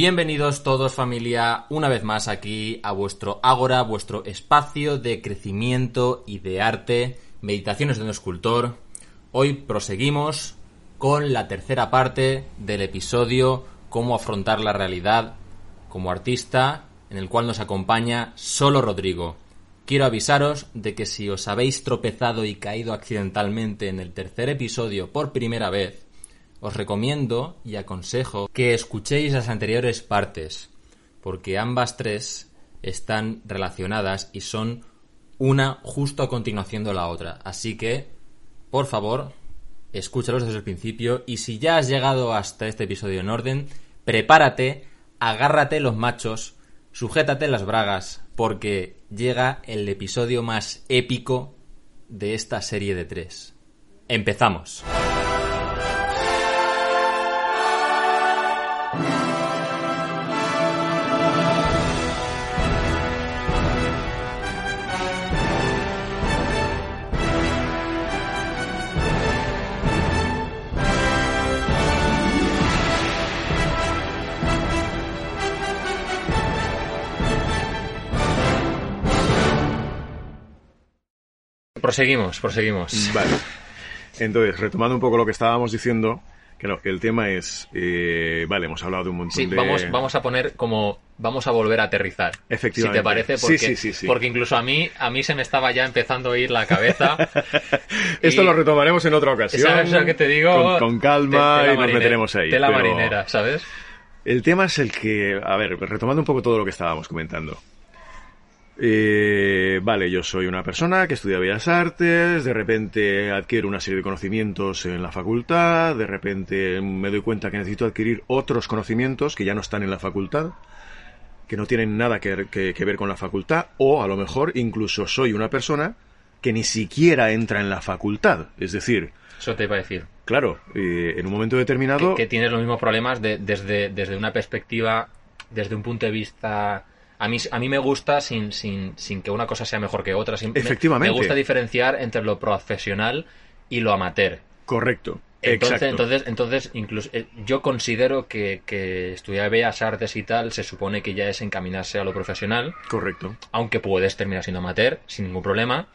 Bienvenidos todos familia, una vez más aquí a vuestro Ágora, vuestro espacio de crecimiento y de arte, meditaciones de un escultor. Hoy proseguimos con la tercera parte del episodio Cómo afrontar la realidad como artista, en el cual nos acompaña solo Rodrigo. Quiero avisaros de que si os habéis tropezado y caído accidentalmente en el tercer episodio por primera vez, os recomiendo y aconsejo que escuchéis las anteriores partes, porque ambas tres están relacionadas y son una justo a continuación de la otra. Así que, por favor, escúchalos desde el principio y si ya has llegado hasta este episodio en orden, prepárate, agárrate los machos, sujétate las bragas, porque llega el episodio más épico de esta serie de tres. Empezamos. Proseguimos, proseguimos. Vale. Entonces, retomando un poco lo que estábamos diciendo, claro, que el tema es, eh, vale, hemos hablado de un montón Sí, de... vamos, vamos a poner como vamos a volver a aterrizar. Efectivamente. Si te parece, porque, sí, sí, sí. porque incluso a mí, a mí se me estaba ya empezando a ir la cabeza. Esto lo retomaremos en otra ocasión. ¿Sabes lo que te digo? Con, con calma Te- y nos meteremos ahí. Tela pero marinera, ¿sabes? El tema es el que, a ver, retomando un poco todo lo que estábamos comentando. Eh, vale, yo soy una persona que estudia Bellas Artes, de repente adquiero una serie de conocimientos en la facultad, de repente me doy cuenta que necesito adquirir otros conocimientos que ya no están en la facultad, que no tienen nada que, que- que ver con la facultad, o a lo mejor incluso soy una persona que ni siquiera entra en la facultad. Es decir, Eso te iba a decir. claro, eh, en un momento determinado... Que, que tienes los mismos problemas de- desde, desde una perspectiva, desde un punto de vista... A mí, a mí me gusta sin, sin, sin que una cosa sea mejor que otra. Me- Efectivamente. Me gusta diferenciar entre lo profesional y lo amateur. Correcto. Entonces, exacto. entonces, entonces incluso eh, yo considero que, que estudiar bellas artes y tal se supone que ya es encaminarse a lo profesional, Correcto. aunque puedes terminar siendo amateur sin ningún problema.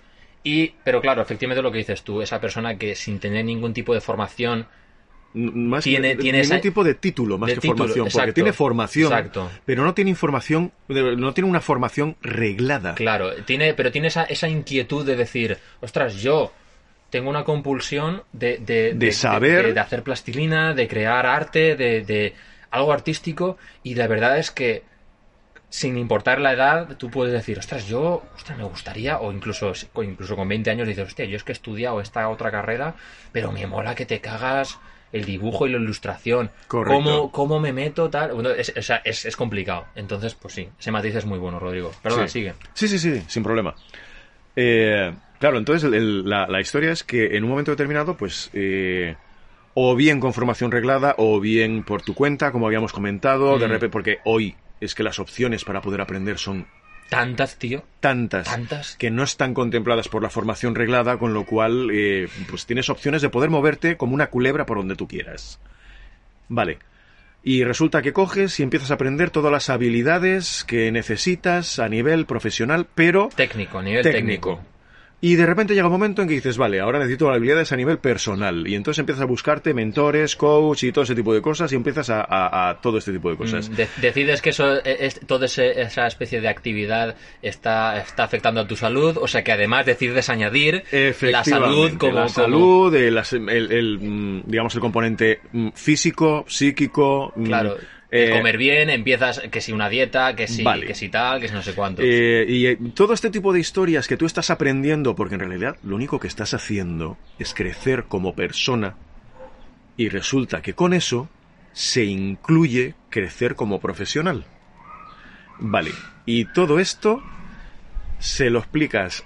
Y, pero claro, efectivamente lo que dices tú, esa persona que sin tener ningún tipo de formación, Más Tiene- que- tiene ningún esa- tipo de título más de que título, formación, porque tiene formación, exacto. pero no tiene información, no tiene una formación reglada. claro, tiene, pero tiene esa, esa inquietud de decir, ostras, yo tengo una compulsión de, de, De saber. de, hacer plastilina, de crear arte, de, de algo artístico, y la verdad es que sin importar la edad, tú puedes decir, ostras, yo, ostras, me gustaría, o incluso, o incluso con 20 años dices, hostia, yo es que he estudiado esta otra carrera, pero me mola que te cagas el dibujo y la ilustración. Correcto. ¿Cómo, cómo me meto tal? Bueno, es, o sea, es, es complicado. Entonces, pues sí, ese matiz es muy bueno, Rodrigo. Perdona, Sí. sigue. Sí, sí, sí, sin problema. Eh, claro, entonces el- el- la, la historia es que en un momento determinado, pues, eh, o bien con formación reglada, o bien por tu cuenta, como habíamos comentado, de Mm. repente, porque hoy es que las opciones para poder aprender son Tantas, tío. tantas, Tantas. que no están contempladas por la formación reglada, con lo cual eh, pues tienes opciones de poder moverte como una culebra por donde tú quieras. Vale. Y resulta que coges y empiezas a aprender todas las habilidades que necesitas a nivel profesional, pero Técnico, a nivel técnico. técnico. Y de repente llega un momento en que dices, vale, ahora necesito habilidades a nivel personal. Y entonces empiezas a buscarte mentores, coach y todo ese tipo de cosas y empiezas a, a- a todo este tipo de cosas. Mm, de- decides que eso es, toda esa especie de actividad está, está afectando a tu salud, o sea que además decides añadir la salud como... la como- salud, el, as- el- el, mm, digamos el componente mm, físico, psíquico, Claro, eh, comer bien, empiezas que si una dieta, que si, Vale. que si tal, que si no sé cuánto. eh, y eh, todo este tipo de historias que tú estás aprendiendo, porque en realidad lo único que estás haciendo es crecer como persona, y resulta que con eso se incluye crecer como profesional. Vale, y todo esto se lo explicas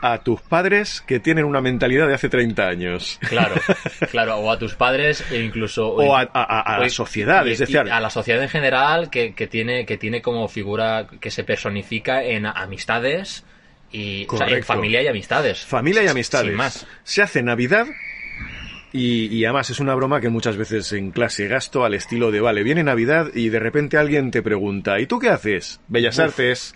a tus padres que tienen una mentalidad de hace 30 años. Claro, claro, o a tus padres e incluso... O a, a- a- a o- la sociedad, y- es decir, a la sociedad en general que, que tiene, que tiene como figura que se personifica en amistades y o sea, en familia y amistades. familia y amistades. Sin más. Se hace Navidad Y, y además es una broma que muchas veces en clase gasto al estilo de, vale, viene Navidad y de repente alguien te pregunta, ¿y tú qué haces? Bellas Artes.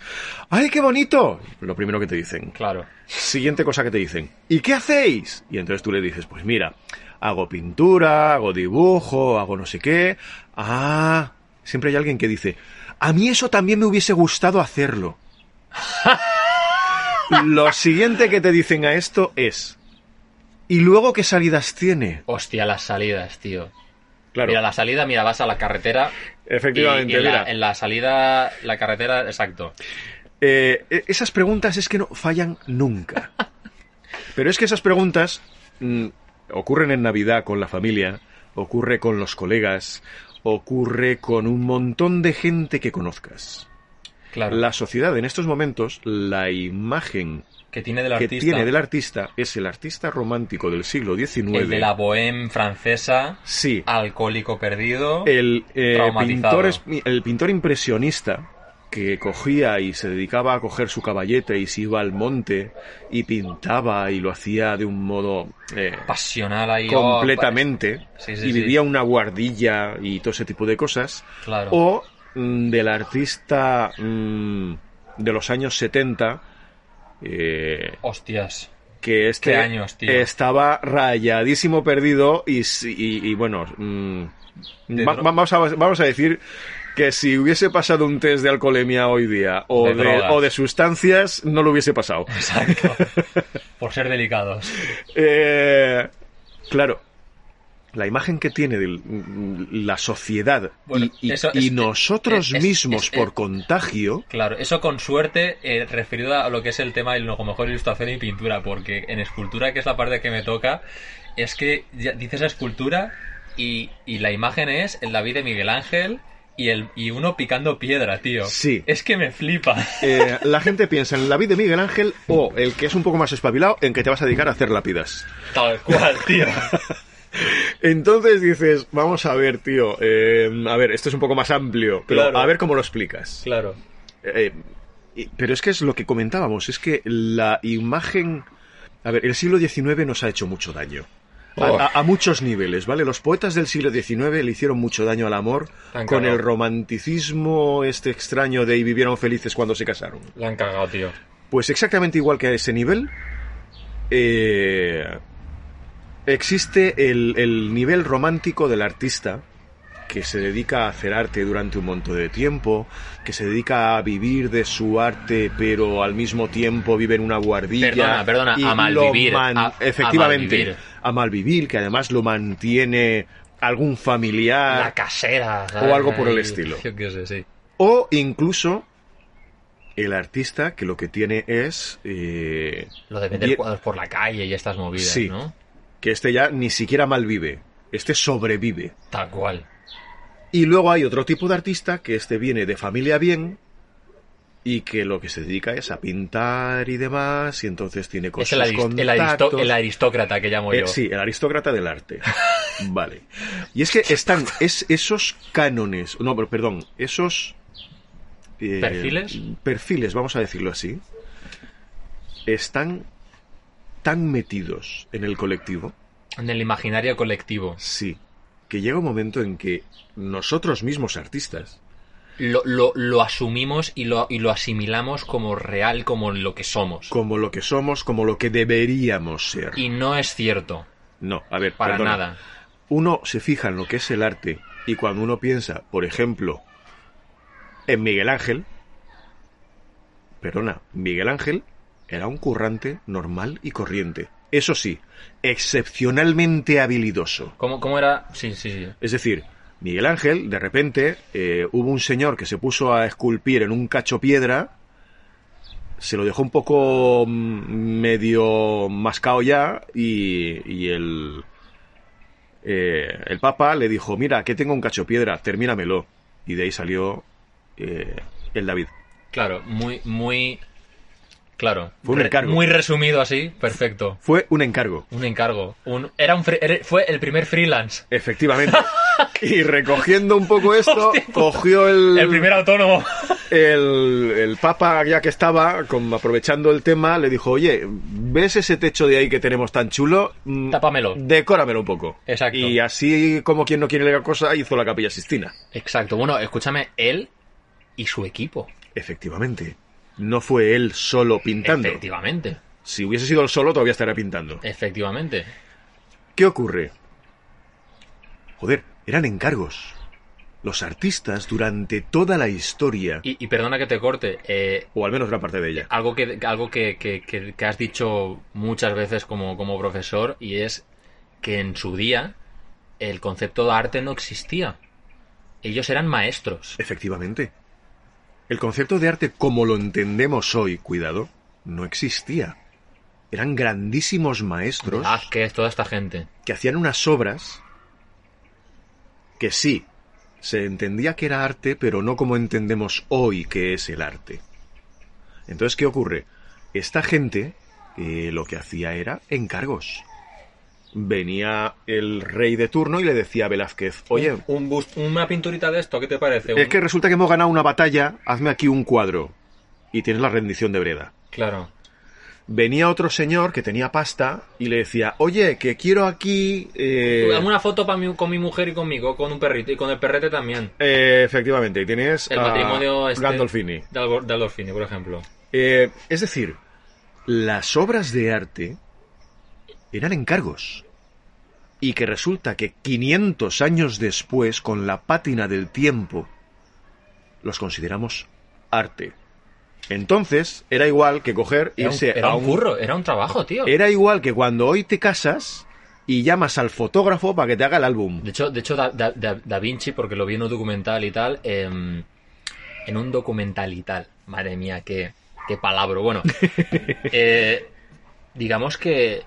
¡Ay, qué bonito! Lo primero que te dicen. Claro. Siguiente cosa que te dicen. ¿Y qué hacéis? Y entonces tú le dices, pues mira, hago pintura, hago dibujo, hago no sé qué. Ah, siempre hay alguien que dice, a mí eso también me hubiese gustado hacerlo. Lo siguiente que te dicen a esto es, ¿y luego qué salidas tiene? Hostia, las salidas, tío. Claro, Mira, la salida, mira, vas a la carretera. efectivamente, y, y en, mira. la, en la salida, la carretera, exacto. Eh, e- esas preguntas es que no fallan nunca. Pero es que esas preguntas mm, ocurren en Navidad con la familia, ocurre con los colegas, ocurre con un montón de gente que conozcas. Claro. La sociedad en estos momentos, la imagen que tiene del que artista. tiene del artista es el artista romántico del siglo XIX. el de la bohème francesa, Sí, alcohólico perdido. el, eh, el pintor impresionista que cogía y se dedicaba a coger su caballete y se iba al monte y pintaba y lo hacía de un modo eh, pasional ahí. oh, completamente Sí, sí, y sí. vivía una guardilla y todo ese tipo de cosas pues, claro. o mm, del artista mm, de los años 70 eh, Hostias. que este ¿Qué años, tío? estaba rayadísimo perdido y, y- y bueno, mm, vamos, a, vamos a decir que si hubiese pasado un test de alcoholemia hoy día o De de, drogas. o de sustancias, no lo hubiese pasado. Exacto. Por ser delicados. Eh, claro, la imagen que tiene de la sociedad Bueno, y, y- eso y es- nosotros es- mismos es- por contagio, Claro, eso con suerte eh, referido a lo que es el tema de lo mejor ilustración y pintura, porque en escultura, que es la parte que me toca, es que ya dices escultura y, y la imagen es el David de Miguel Ángel y, el, y uno picando piedra, tío. Sí. Es que me flipa. eh, la gente piensa en la vida de Miguel Ángel o el que es un poco más espabilado en que te vas a dedicar a hacer lápidas. Tal cual, tío. Entonces dices, vamos a ver, tío, eh, a ver, esto es un poco más amplio, pero Claro. a ver cómo lo explicas. Claro. Eh, pero es que es lo que comentábamos, es que la imagen... A ver, el siglo XIX nos ha hecho mucho daño. A, Oh. a- a muchos niveles, ¿vale? Los poetas del siglo XIX le hicieron mucho daño al amor con el romanticismo este extraño de y vivieron felices cuando se casaron. La han cagado, tío. Pues exactamente igual que a ese nivel, eh, existe el, el nivel romántico del artista que se dedica a hacer arte durante un montón de tiempo, que se dedica a vivir de su arte, pero al mismo tiempo vive en una guardilla. Perdona, perdona, y a malvivir, man- a- a efectivamente, malvivir. a malvivir, que además lo mantiene algún familiar. La casera. O algo por el estilo. Yo qué sé, sí. O incluso el artista que lo que tiene es eh, Lo de vender cuadros por la calle y estas movidas, Sí. ¿no? que este ya ni siquiera malvive, este sobrevive. Tal cual. Y luego hay otro tipo de artista que este viene de familia bien y que lo que se dedica es a pintar y demás y entonces tiene Es cosas el, arist- el el aristócrata que llamo yo. sí, el aristócrata del arte. vale. Y es que están es, esos cánones, no, pero perdón, esos eh, ¿Perfiles? Perfiles, vamos a decirlo así. Están tan metidos en el colectivo, En el imaginario colectivo. sí, que llega un momento en que nosotros mismos artistas Lo, lo, lo asumimos y lo, y lo asimilamos como real, como lo que somos. como lo que somos, como lo que deberíamos ser. Y no es cierto. No, a ver, Para perdona. nada. Uno se fija en lo que es el arte y cuando uno piensa, por ejemplo, en Miguel Ángel, perdona, Miguel Ángel era un currante normal y corriente. Eso sí, excepcionalmente habilidoso. ¿Cómo, cómo era? Sí, sí, sí. Es decir, Miguel Ángel, de repente, eh, hubo un señor que se puso a esculpir en un cacho piedra, se lo dejó un poco mm, medio mascado ya y, y el, eh, el Papa le dijo, mira, que tengo un cacho piedra, termínamelo. Y de ahí salió eh, el David. Claro, muy, muy. Claro. Fue un Re- encargo. Muy resumido así, perfecto. Fue un encargo, Un encargo. Un, era un fue el primer freelance. efectivamente. y recogiendo un poco esto, Hostia. cogió el, El primer autónomo. el, el Papa, ya que estaba, aprovechando el tema, le dijo, oye, ¿ves ese techo de ahí que tenemos tan chulo? Mm, Tápamelo. Decóramelo un poco. Exacto. Y así, como quien no quiere la cosa, hizo la capilla Sistina. Exacto. Bueno, escúchame, él y su equipo. Efectivamente. No fue él solo pintando. Efectivamente. Si hubiese sido él solo, todavía estaría pintando. Efectivamente. ¿Qué ocurre? Joder, eran encargos. Los artistas durante toda la historia, Y, y perdona que te corte, eh, o al menos gran parte de ella, algo que algo que, que- que- que has dicho muchas veces como, como profesor y es que en su día el concepto de arte no existía. Ellos eran maestros. efectivamente. El concepto de arte como lo entendemos hoy, cuidado, no existía. Eran grandísimos maestros Velázquez, toda esta gente. que hacían unas obras que sí, se entendía que era arte, pero no como entendemos hoy que es el arte. Entonces, ¿qué ocurre? Esta gente eh, lo que hacía era encargos. Venía el rey de turno y le decía a Velázquez, oye, un, bust- una pinturita de esto, ¿qué te parece? es que resulta que hemos ganado una batalla, hazme aquí un cuadro. Y tienes la rendición de Breda. Claro. Venía otro señor que tenía pasta y le decía, oye, que quiero aquí... eh, Una foto para con mi mujer y conmigo, con un perrito y con el perrete también. Eh, efectivamente, y tienes El a matrimonio este Gandolfini. Aldolfini, por ejemplo. Eh, es decir, las obras de arte eran encargos. Y que resulta que 500 años después, con la pátina del tiempo, los consideramos arte. Entonces, era igual que coger Era un, irse era a un curro, era un trabajo, tío. Era igual que cuando hoy te casas y llamas al fotógrafo para que te haga el álbum. De hecho, de hecho da, Da- Da- Da Vinci, porque lo vi en un documental y tal, em, en un documental y tal, madre mía, qué, qué palabra. Bueno, eh, digamos que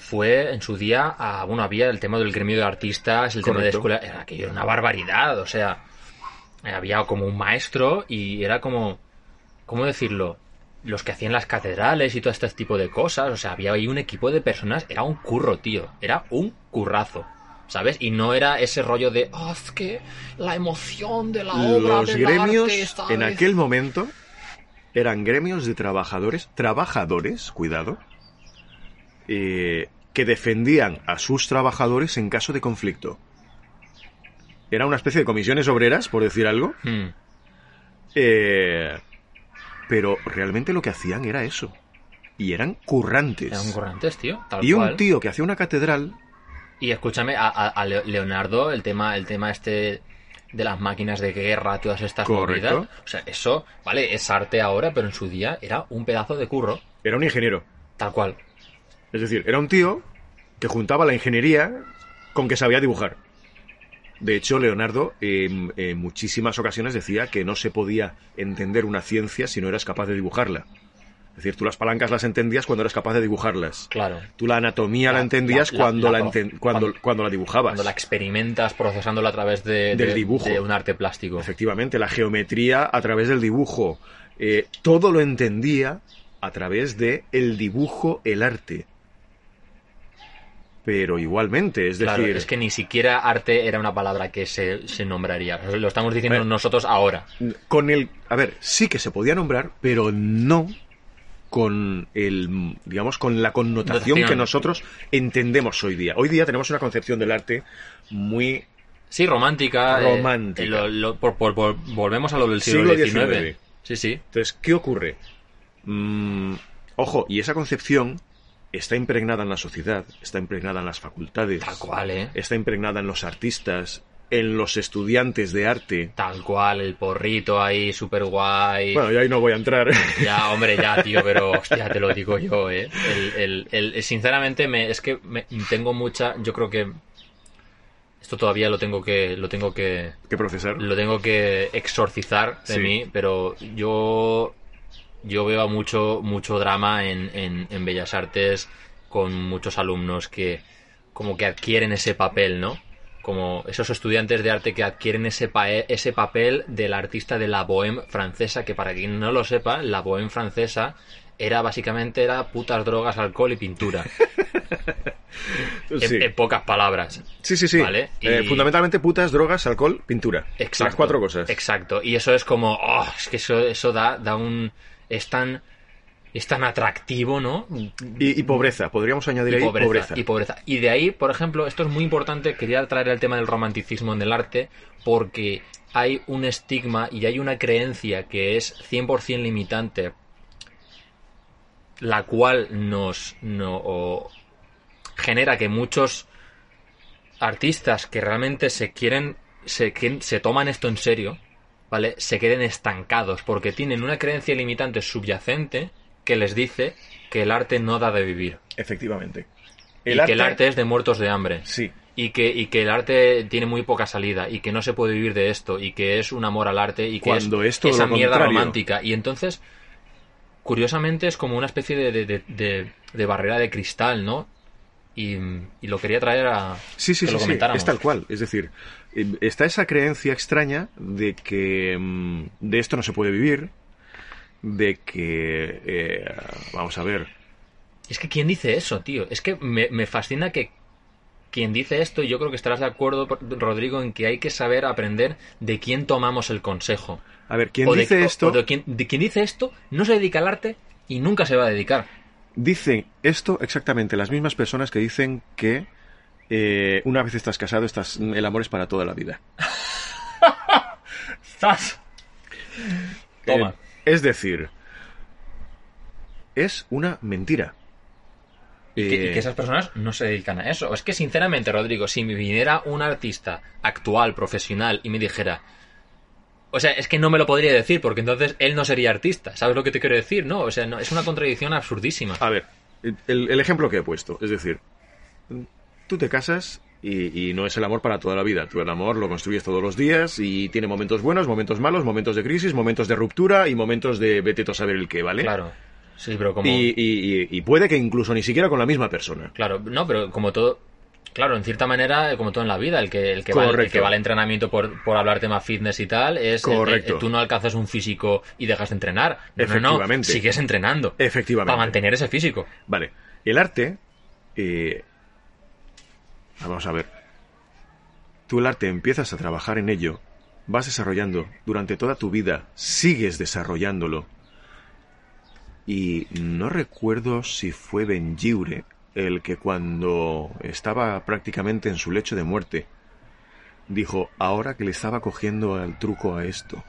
fue en su día, a- bueno, había el tema del gremio de artistas, el tema de escuela, era aquello era una barbaridad, o sea, eh, había como un maestro y era como, ¿cómo decirlo? Los que hacían las catedrales y todo este tipo de cosas, o sea, había ahí un equipo de personas, era un curro, tío, era un currazo. ¿Sabes? Y no era ese rollo de, "Ah, es que la emoción de la obra Los del gremios arte, ¿sabes?". en aquel momento eran gremios de trabajadores, trabajadores, cuidado, eh, que defendían a sus trabajadores en caso de conflicto. Era una especie de comisiones obreras, por decir algo, Hmm. eh, pero realmente lo que hacían era eso. Y eran currantes. Eran currantes, tío, tal y cual. un tío que hacía una catedral, Y escúchame, a, a- a Leo- Leonardo, el tema, el tema este de las máquinas de guerra, todas estas Correcto. movidas. O sea, eso, vale, es arte ahora, pero en su día era un pedazo de curro, era un ingeniero. tal cual. Es decir, era un tío que juntaba la ingeniería con que sabía dibujar. De hecho, Leonardo en, en muchísimas ocasiones decía que no se podía entender una ciencia si no eras capaz de dibujarla. Es decir, tú las palancas las entendías cuando eras capaz de dibujarlas. Claro. Tú la anatomía la, La- entendías la- la- cuando, la enten- cuando, cuando- cuando la dibujabas. Cuando la experimentas procesándola a través de, Del de- dibujo. de un arte plástico. Efectivamente, la geometría a través del dibujo. Eh, todo lo entendía a través de el dibujo, el arte. Pero igualmente, es Claro, decir, es que ni siquiera arte era una palabra que se, se nombraría. Lo estamos diciendo nosotros ahora. con el, a ver, sí que se podía nombrar, pero no con el, digamos, con la connotación que nosotros entendemos hoy día. Hoy día tenemos una concepción del arte muy Sí, romántica. eh, Romántica. eh, lo- lo- por- por- por- volvemos a lo del siglo. XIX. Sí, sí. Entonces, ¿qué ocurre? Mm, ojo, y esa concepción está impregnada en la sociedad, está impregnada en las facultades, Tal cual, ¿eh? está impregnada en los artistas, en los estudiantes de arte. Tal cual, el porrito ahí, súper guay. Bueno, yo ahí no voy a entrar. Ya, hombre, ya, tío, pero hostia, te lo digo yo, ¿eh? El, el- el- sinceramente, me, es que me- tengo mucha. Yo creo que. Esto todavía lo tengo que. Lo tengo que. ¿Qué procesar? Lo tengo que exorcizar de Sí. mí, pero yo. Yo veo mucho, mucho drama en, en, en Bellas Artes con muchos alumnos que. Como que adquieren ese papel, ¿no? Como esos estudiantes de arte que adquieren ese, pa- ese papel del artista de la bohème francesa, que para quien no lo sepa, la bohème francesa era básicamente era putas, drogas, alcohol y pintura. En- pocas palabras. Sí, sí, sí. Vale, Eh, y- fundamentalmente putas, drogas, alcohol, pintura. Exacto. Las cuatro cosas. Exacto. Y eso es como, oh, es que eso, eso da, da un, es tan, es tan atractivo, ¿no? Y, y pobreza, podríamos añadir y ahí pobreza, pobreza. y pobreza. Y de ahí, por ejemplo, esto es muy importante, quería traer el tema del romanticismo en el arte, porque hay un estigma y hay una creencia que es 100% limitante, la cual nos no, o genera que muchos artistas que realmente se quieren, se, que- se toman esto en serio, ¿vale? Se queden estancados porque tienen una creencia limitante subyacente que les dice que el arte no da de vivir Efectivamente. y que el arte es de muertos de hambre. Sí. Y que, y que el arte tiene muy poca salida y que no se puede vivir de esto y que es un amor al arte y que Cuando es es esa mierda contrario. romántica. Y entonces, curiosamente, es como una especie de, de, de- de- barrera de cristal, ¿no? Y, y lo quería traer a Sí, sí, que sí, lo sí, es tal cual. Es decir, está esa creencia extraña de que mm, de esto no se puede vivir, de que, eh, vamos a ver, Es que ¿quién dice eso, tío? Es que me, me fascina que quien dice esto, y yo creo que estarás de acuerdo, Rodrigo, en que hay que saber aprender de quién tomamos el consejo. a ver, quien de, dice esto, o de quien, de quien dice esto no se dedica al arte y nunca se va a dedicar. dice esto exactamente las mismas personas que dicen que eh, una vez estás casado, estás, el amor es para toda la vida. ¡Zas! Toma. Eh, es decir, es una mentira. Y que, y Eh, que esas personas no se dedican a eso. Es que, sinceramente, Rodrigo, si me viniera un artista actual, profesional, y me dijera. O sea, es que no me lo podría decir, porque entonces él no sería artista. ¿Sabes lo que te quiero decir? No, o sea, no, es una contradicción absurdísima. A ver, el, el ejemplo que he puesto, es decir, tú te casas y, y no es el amor para toda la vida. Tú el amor lo construyes todos los días y tiene momentos buenos, momentos malos, momentos de crisis, momentos de ruptura y momentos de vete tú a saber el qué, ¿vale? Claro. Sí, pero como. Y, y- y- y puede que incluso ni siquiera con la misma persona. Claro, no, pero como todo. Claro, en cierta manera, como todo en la vida, el que, el que, va, el que va al entrenamiento por, por hablar tema fitness y tal, es. el- Correcto. el- tú no alcanzas un físico y dejas de entrenar. No, no, no, Efectivamente. sigues entrenando. Efectivamente. Para mantener ese físico. Vale, el arte... eh, vamos a ver. Tú el arte empiezas a trabajar en ello, vas desarrollando durante toda tu vida, sigues desarrollándolo. Y no recuerdo si fue Benjiure el que cuando estaba prácticamente en su lecho de muerte, dijo, ahora que le estaba cogiendo el truco a esto.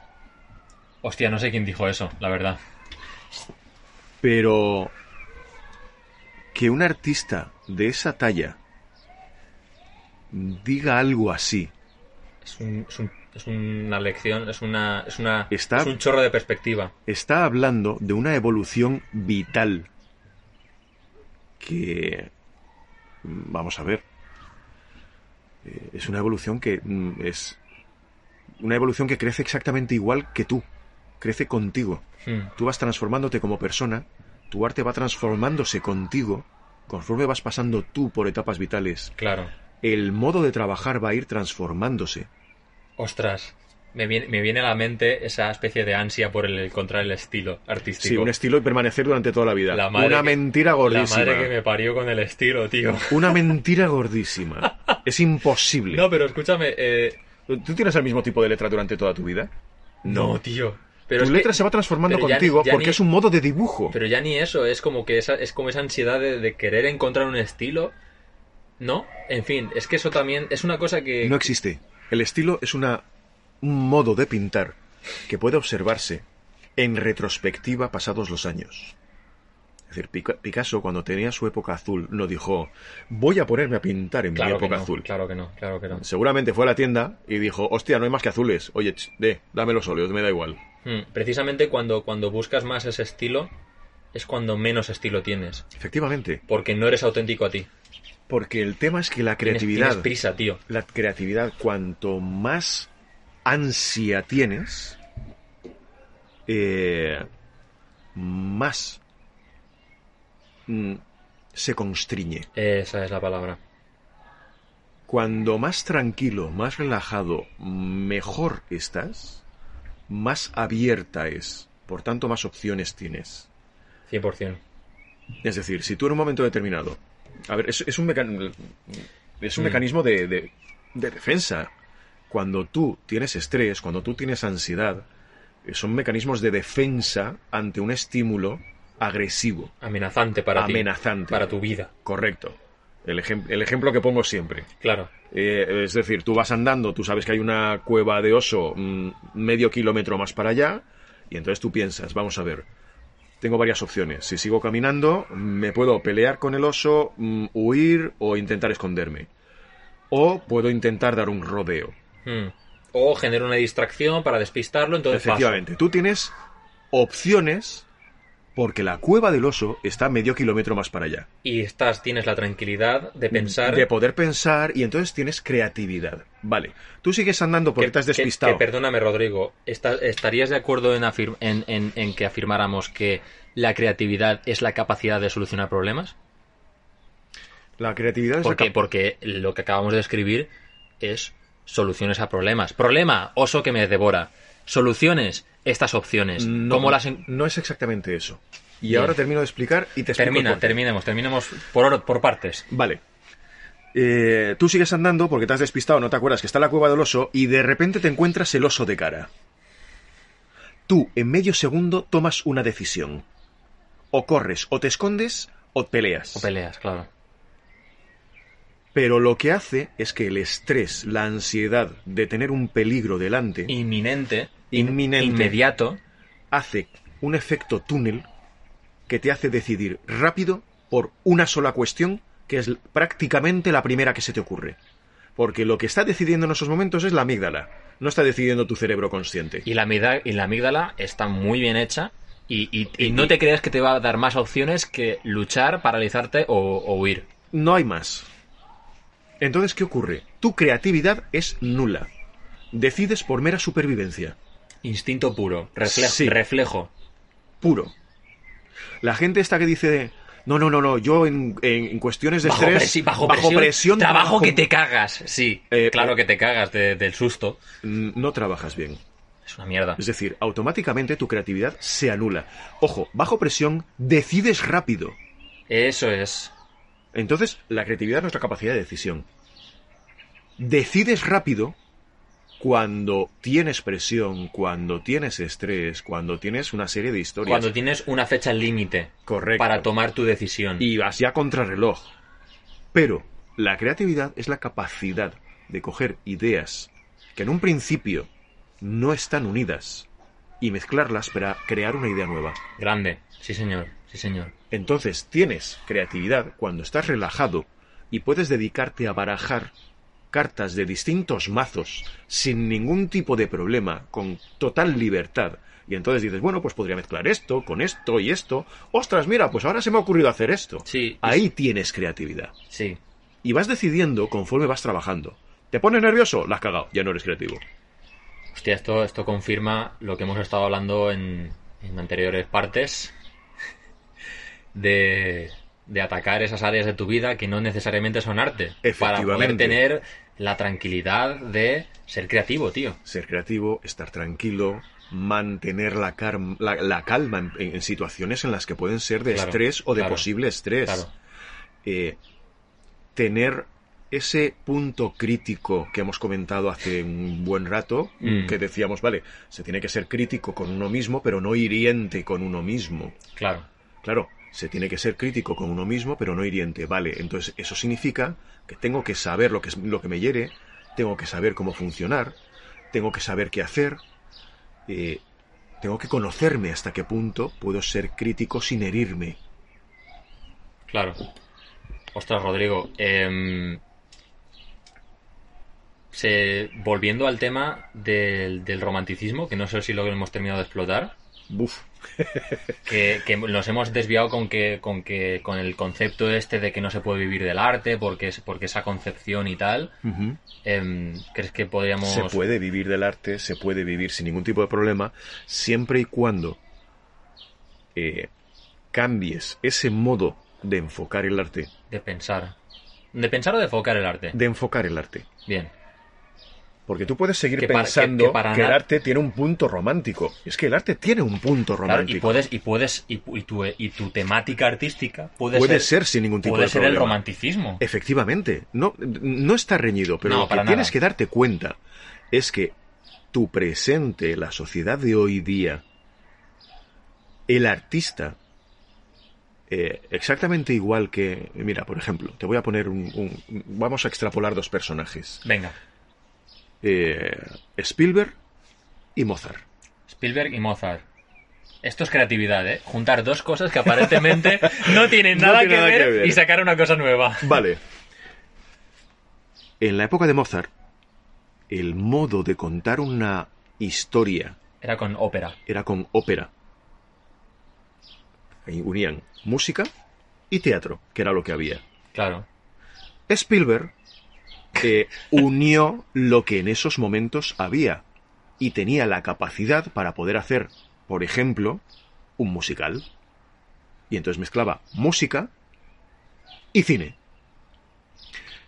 Hostia, no sé quién dijo eso, la verdad. Pero que un artista de esa talla diga algo así, Es, un- es un- es una lección, es una. Es, una, Está- es un chorro de perspectiva. está hablando de una evolución vital que vamos a ver eh, es una evolución que mm, es una evolución que crece exactamente igual que tú crece contigo Hmm. tú vas transformándote como persona tu arte va transformándose contigo conforme vas pasando tú por etapas vitales Claro. El modo de trabajar va a ir transformándose Ostras. Me viene, me viene a la mente esa especie de ansia por el encontrar el estilo artístico. sí un estilo y permanecer durante toda la vida La madre una que- mentira gordísima La madre que me parió con el estilo, tío. Una mentira gordísima. Es imposible. No, pero escúchame. eh, ¿Tú tienes el mismo tipo de letra durante toda tu vida? No, tío. Pero tu letra que- se va transformando ni- contigo porque ni- es un modo de dibujo. Pero ya ni eso, es como que esa, es como esa ansiedad de, de querer encontrar un estilo. ¿No? En fin, es que eso también es una cosa que. No existe. El estilo es una un modo de pintar que puede observarse en retrospectiva pasados los años. Es decir, Pica- Picasso cuando tenía su época azul no dijo voy a ponerme a pintar en claro mi época no, azul. claro que no, claro que no. Seguramente fue a la tienda y dijo, hostia, no hay más que azules. Oye, ch, de, dame los óleos, me da igual. Hmm, Precisamente cuando, cuando buscas más ese estilo, es cuando menos estilo tienes. Efectivamente. Porque no eres auténtico a ti. Porque el tema es que la Tienes- creatividad... Tienes prisa, tío. la creatividad, cuanto más ansia tienes, eh, más mm, se constriñe. Esa es la palabra. Cuando más tranquilo, más relajado, mejor estás, más abierta es. Por tanto, más opciones tienes. 100%. Es decir, si tú en un momento determinado... A ver, es, es un, mecan- es un Mm. mecanismo de, de- de defensa. Cuando tú tienes estrés, cuando tú tienes ansiedad, eh, son mecanismos de defensa ante un estímulo agresivo, Amenazante para ti. amenazante. Para tu vida. Correcto. El, ejem- el ejemplo que pongo siempre. Claro. Eh, es decir, tú vas andando, tú sabes que hay una cueva de oso mm, medio kilómetro más para allá, y entonces tú piensas, vamos a ver, tengo varias opciones. Si sigo caminando, me puedo pelear con el oso, mm, huir o intentar esconderme. O puedo intentar dar un rodeo. Mm. O genera una distracción para despistarlo, entonces paso. Efectivamente, tú tienes opciones porque la cueva del oso está medio kilómetro más para allá. Y estás, tienes la tranquilidad de pensar De poder pensar y entonces tienes creatividad. Vale, tú sigues andando porque que, te has despistado. que, perdóname, Rodrigo, ¿está- ¿estarías de acuerdo en, afir- en, en- en que afirmáramos que la creatividad es la capacidad de solucionar problemas? La creatividad es la Porque, cap- porque lo que acabamos de describir es soluciones a problemas. Problema, oso que me devora. Soluciones, estas opciones. No, ¿Cómo las en- no es exactamente eso. Y Bien. ahora termino de explicar y te explico. Termina, terminemos, terminemos por, or- por partes. Vale. Eh, tú sigues andando porque te has despistado, no te acuerdas que está la cueva del oso y de repente te encuentras el oso de cara. Tú, en medio segundo, tomas una decisión. O corres, o te escondes, o peleas. O peleas, claro. Pero lo que hace es que el estrés, la ansiedad de tener un peligro delante, Inminente, in- Inminente. inmediato, hace un efecto túnel que te hace decidir rápido por una sola cuestión que es prácticamente la primera que se te ocurre. Porque lo que está decidiendo en esos momentos es la amígdala, no está decidiendo tu cerebro consciente. Y la, amígdala, y la amígdala está muy bien hecha. Y, y- y Y- no te creas que te va a dar más opciones que luchar, paralizarte o, o huir. No hay más. Entonces, ¿qué ocurre? Tu creatividad es nula. Decides por mera supervivencia. Instinto puro, reflejo. Sí. reflejo. Puro. La gente esta que dice, no, no, no, no, yo en, en cuestiones de Bajo, estrés, presi- bajo presión, trabajo trabajo- que te cagas. Sí, Eh, claro eh. que te cagas de- del susto. Mm, No trabajas bien. Es una mierda. Es decir, automáticamente tu creatividad se anula. Ojo, bajo presión decides rápido. Eso es. Entonces, la creatividad es nuestra capacidad de decisión. Decides rápido cuando tienes presión, cuando tienes estrés, cuando tienes una serie de historias. Cuando tienes una fecha límite Correcto. para tomar tu decisión. Y vas ya contra reloj. Pero la creatividad es la capacidad de coger ideas que en un principio no están unidas y mezclarlas para crear una idea nueva. Grande. Sí, señor. Sí, señor. Entonces tienes creatividad cuando estás relajado y puedes dedicarte a barajar cartas de distintos mazos sin ningún tipo de problema, con total libertad. Y entonces dices, bueno, pues podría mezclar esto con esto y esto. Ostras, mira, pues ahora se me ha ocurrido hacer esto. Sí. Ahí tienes creatividad. Sí. Y vas decidiendo conforme vas trabajando. ¿Te pones nervioso? La has cagado, ya no eres creativo. Hostia, esto, esto confirma lo que hemos estado hablando en, en anteriores partes de, de atacar esas áreas de tu vida que no necesariamente son arte. Para poder tener la tranquilidad de ser creativo, tío. Ser creativo, estar tranquilo, mantener la, la, la calma en, en situaciones en las que pueden ser de Claro, estrés o de claro, posible estrés. Claro. Eh, tener ese punto crítico que hemos comentado hace un buen rato, Mm. que decíamos, vale, se tiene que ser crítico con uno mismo, pero no hiriente con uno mismo. Claro. Claro, se tiene que ser crítico con uno mismo, pero no hiriente. Vale, entonces eso significa que tengo que saber lo que, es, lo que me hiere, tengo que saber cómo funcionar, tengo que saber qué hacer, eh, tengo que conocerme hasta qué punto puedo ser crítico sin herirme. Claro. Ostras, Rodrigo. em, se, volviendo al tema del, del romanticismo, que no sé si lo hemos terminado de explotar, Buf. que, que nos hemos desviado con que, con que con el concepto este de que no se puede vivir del arte, porque es porque esa concepción y tal. Em, ¿Crees que podríamos Se puede vivir del arte, se puede vivir sin ningún tipo de problema, siempre y cuando eh, cambies ese modo de enfocar el arte, de pensar, de pensar o de enfocar el arte? de enfocar el arte. Bien. Porque tú puedes seguir Que para- pensando que- que, el arte tiene un punto romántico. Es que el arte tiene un punto Claro, romántico. y puedes, y puedes, y, y tu, y tu temática artística puede, Puede ser, ser sin ningún tipo puede de ser el romanticismo. Efectivamente, no, no está reñido, pero No, lo que tienes nada. que darte cuenta es que tu presente, la sociedad de hoy día, el artista, eh, exactamente igual que, mira, por ejemplo, te voy a poner un, un- vamos a extrapolar dos personajes, Venga, eh, Spielberg y Mozart. Spielberg y Mozart. Esto es creatividad, ¿eh? Juntar dos cosas que aparentemente no tienen No nada, tiene que, nada ver que ver. y sacar una cosa nueva. Vale. En la época de Mozart, el modo de contar una historia Era con ópera. era con ópera. Ahí unían música y teatro, que era lo que había. Claro. Spielberg eh, unió lo que en esos momentos había y tenía la capacidad para poder hacer, por ejemplo, un musical. Y entonces mezclaba música y cine.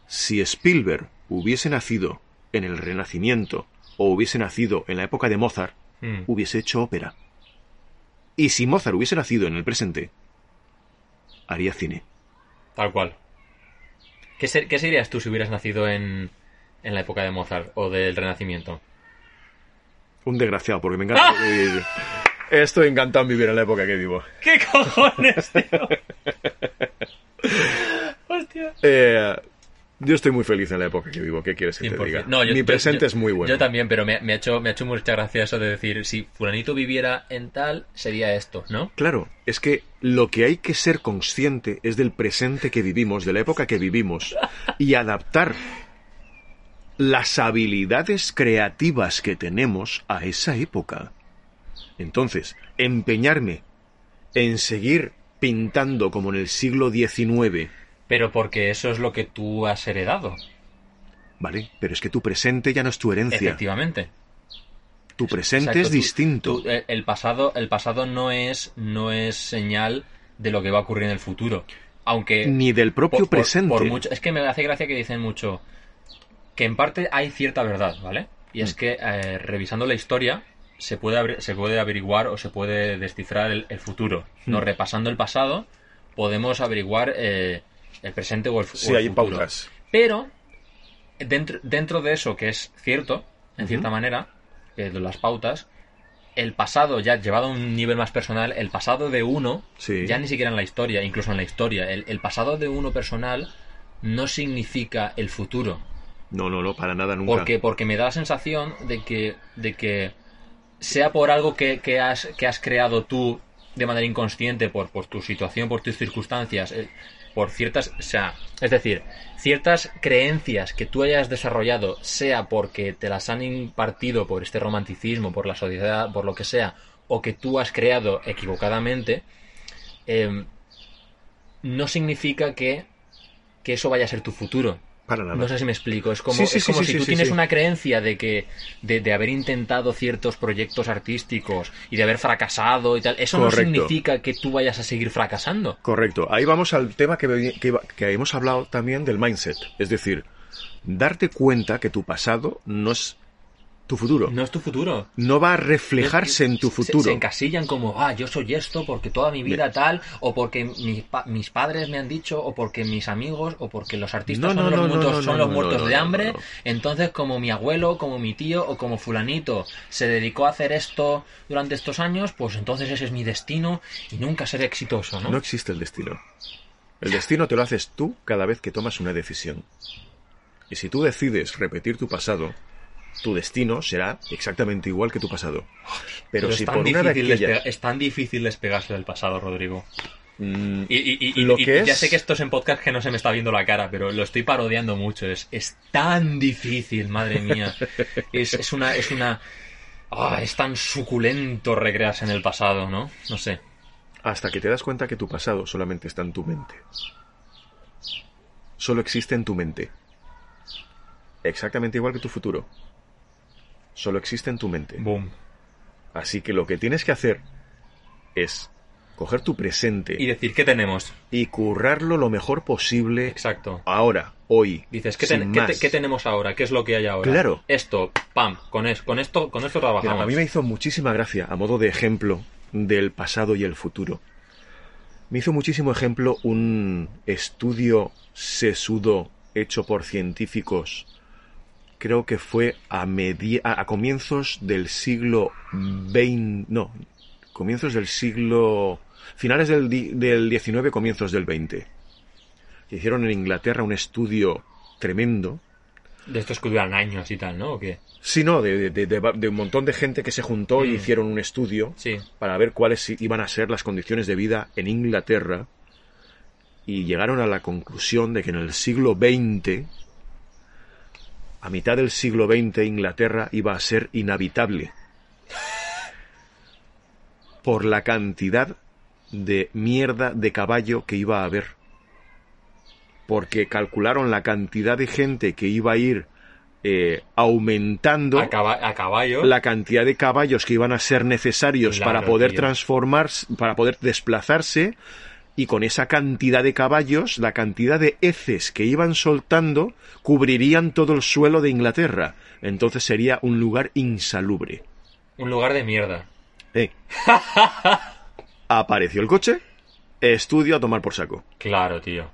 Si Spielberg hubiese nacido en el Renacimiento o hubiese nacido en la época de Mozart, Mm. hubiese hecho ópera. Y si Mozart hubiese nacido en el presente, haría cine. Tal cual. ¿Qué, ser- qué serías tú si hubieras nacido en, en la época de Mozart o del Renacimiento? Un desgraciado, porque me encanta vivir. Estoy encantado en vivir en la época que vivo. ¿Qué cojones, tío? Hostia. Eh, yo estoy muy feliz en la época que vivo. ¿Qué quieres que te 100%. diga? No, yo- Mi yo- presente yo- es muy bueno. Yo también, pero me, me ha hecho, me ha hecho mucha gracia eso de decir, si fulanito viviera en tal, sería esto, ¿no? Claro, es que lo que hay que ser consciente es del presente que vivimos, de la época que vivimos, y adaptar las habilidades creativas que tenemos a esa época. Entonces, empeñarme en seguir pintando como en el siglo XIX, Pero porque eso es lo que tú has heredado, ¿vale? Pero es que tu presente ya no es tu herencia. efectivamente. Tu presente Exacto, es distinto. tú, eh, el pasado, el pasado no es, no es señal de lo que va a ocurrir en el futuro. Aunque Ni del propio por- presente. por mucho, es que me hace gracia que dicen mucho que en parte hay cierta verdad, ¿vale? Y Mm. es que eh, revisando la historia se puede, se puede averiguar o se puede descifrar el, el futuro. No Mm. repasando el pasado podemos averiguar eh, el presente o el, Sí, o el hay futuro. pautas. Pero dentro, dentro de eso que es cierto, en cierta manera, eh, de las pautas, el pasado ya llevado a un nivel más personal, el pasado de uno, Sí. ya ni siquiera en la historia, incluso en la historia, el, el pasado de uno personal no significa el futuro. No, no, no, para nada nunca. Porque, porque me da la sensación de que, de que sea por algo que, que has, que has creado tú de manera inconsciente, por, por tu situación, por tus circunstancias, eh, por ciertas, o sea, es decir, ciertas creencias que tú hayas desarrollado, sea porque te las han impartido por este romanticismo, por la sociedad, por lo que sea, o que tú has creado equivocadamente, eh, no significa que, que eso vaya a ser tu futuro. Para nada. No sé si me explico. Es como, Sí, sí, es como sí, si tú tienes una creencia de que de, de haber intentado ciertos proyectos artísticos y de haber fracasado y tal. Eso Correcto. no significa que tú vayas a seguir fracasando. Correcto. Ahí vamos al tema que, que, que hemos hablado también del mindset. Es decir, darte cuenta que tu pasado no es tu futuro. No es tu futuro. No va a reflejarse en tu futuro. Se, encasillan como, ah, yo soy esto porque toda mi vida tal, o porque mis, pa- mis padres me han dicho, o porque mis amigos, o porque los artistas No, son no, los, no, muertos, son los muertos de hambre. Entonces, como mi abuelo, como mi tío, o como fulanito se dedicó a hacer esto durante estos años, pues entonces ese es mi destino y nunca seré exitoso, ¿no? No existe el destino. El destino te lo haces tú cada vez que tomas una decisión. Y si tú decides repetir tu pasado, tu destino será exactamente igual que tu pasado. Pero, Pero si es, tan por una es tan difícil despegarse del pasado, Rodrigo. Mm, Y, y- y- y- Lo y que ya es- sé que esto es en podcast que no se me está viendo la cara, pero lo estoy parodiando mucho. Es, es tan difícil, madre mía. Es, es una. Es una. ah, es tan suculento recrearse en el pasado, ¿no? No sé. Hasta que te das cuenta que tu pasado solamente está en tu mente. Solo existe en tu mente. Exactamente igual que tu futuro. Solo existe en tu mente. Boom. Así que lo que tienes que hacer es coger tu presente Y decir, ¿qué tenemos? y currarlo lo mejor posible Exacto. ahora, hoy. Dices, ¿qué, sin ten- qué te- más. qué tenemos ahora? ¿Qué es lo que hay ahora? Claro. Esto, pam, con, es- con esto, con esto Mira, trabajamos. a mí me hizo muchísima gracia, a modo de ejemplo del pasado y el futuro. Me hizo muchísimo ejemplo un estudio sesudo hecho por científicos, creo que fue a, a, a comienzos del siglo XX, no, comienzos del siglo, finales del, del 19, comienzos del 20. Hicieron en Inglaterra un estudio tremendo, De estos que duran años y tal, ¿no? ¿O qué? Sí, no, de, de- de- de un montón de gente que se juntó y Mm. hicieron un estudio Sí. para ver cuáles iban a ser las condiciones de vida en Inglaterra y llegaron a la conclusión de que en el siglo XX, a mitad del siglo XX, Inglaterra iba a ser inhabitable por la cantidad de mierda de caballo que iba a haber. Porque calcularon la cantidad de gente que iba a ir eh, aumentando A, caba- a caballo. la cantidad de caballos que iban a ser necesarios Claro, para poder tío. transformarse, para poder desplazarse, y con esa cantidad de caballos, la cantidad de heces que iban soltando cubrirían todo el suelo de Inglaterra. Entonces sería un lugar insalubre. Un lugar de mierda. Eh. Apareció el coche, estudio a tomar por saco. Claro, tío.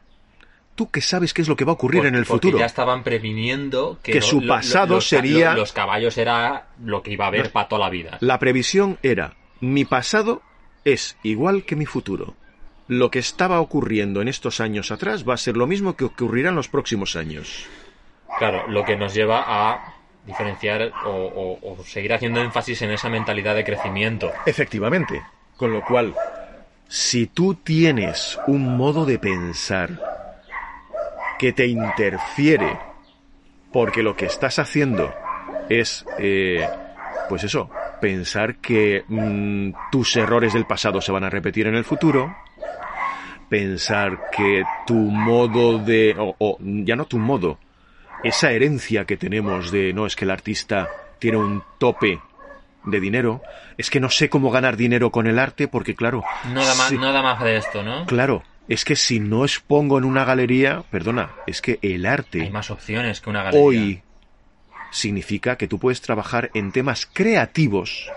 ¿Tú qué sabes qué es lo que va a ocurrir Por- en el futuro? ya estaban previniendo que, Que su lo- pasado los sería- lo- los caballos era lo que iba a haber para toda la vida. La previsión era, mi pasado es igual que mi futuro. Lo que estaba ocurriendo en estos años atrás va a ser lo mismo que ocurrirá en los próximos años. Claro, lo que nos lleva a diferenciar o, o- o seguir haciendo énfasis en esa mentalidad de crecimiento. Efectivamente. Con lo cual, si tú tienes un modo de pensar que te interfiere porque lo que estás haciendo es, eh, pues eso, pensar que mm, tus errores del pasado se van a repetir en el futuro, pensar que tu modo de, o, o ya no tu modo, esa herencia que tenemos de, no, es que el artista tiene un tope de dinero, es que no sé cómo ganar dinero con el arte porque claro, No da, más, si- no da más de esto, ¿no? claro, es que si no expongo en una galería, perdona, es que el arte Hay más opciones que una galería. hoy significa que tú puedes trabajar en temas creativos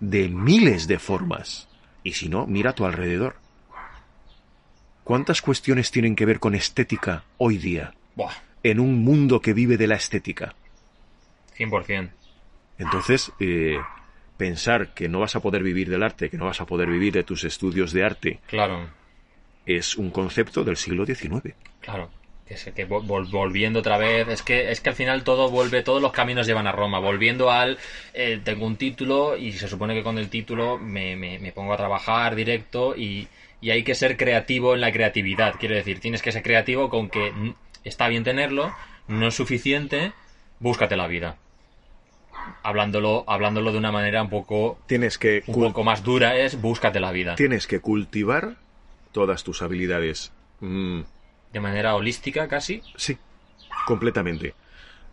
de miles de formas. Y si no, mira a tu alrededor. ¿Cuántas cuestiones tienen que ver con estética hoy día Buah, en un mundo que vive de la estética? 100%. Entonces, eh, pensar que no vas a poder vivir del arte, que no vas a poder vivir de tus estudios de arte, Claro, es un concepto del siglo XIX. claro. Que, se- que vol- vol- volviendo otra vez, es que, es que al final todo vuelve, todos los caminos llevan a Roma. Volviendo al, eh, tengo un título y se supone que con el título me, me- me pongo a trabajar directo y, y hay que ser creativo en la creatividad. Quiero decir, tienes que ser creativo con que está bien tenerlo, no es suficiente, búscate la vida. Hablándolo, hablándolo de una manera un poco, Tienes que, un poco más dura es búscate la vida. tienes que cultivar todas tus habilidades. Mm, De manera holística casi. sí, completamente.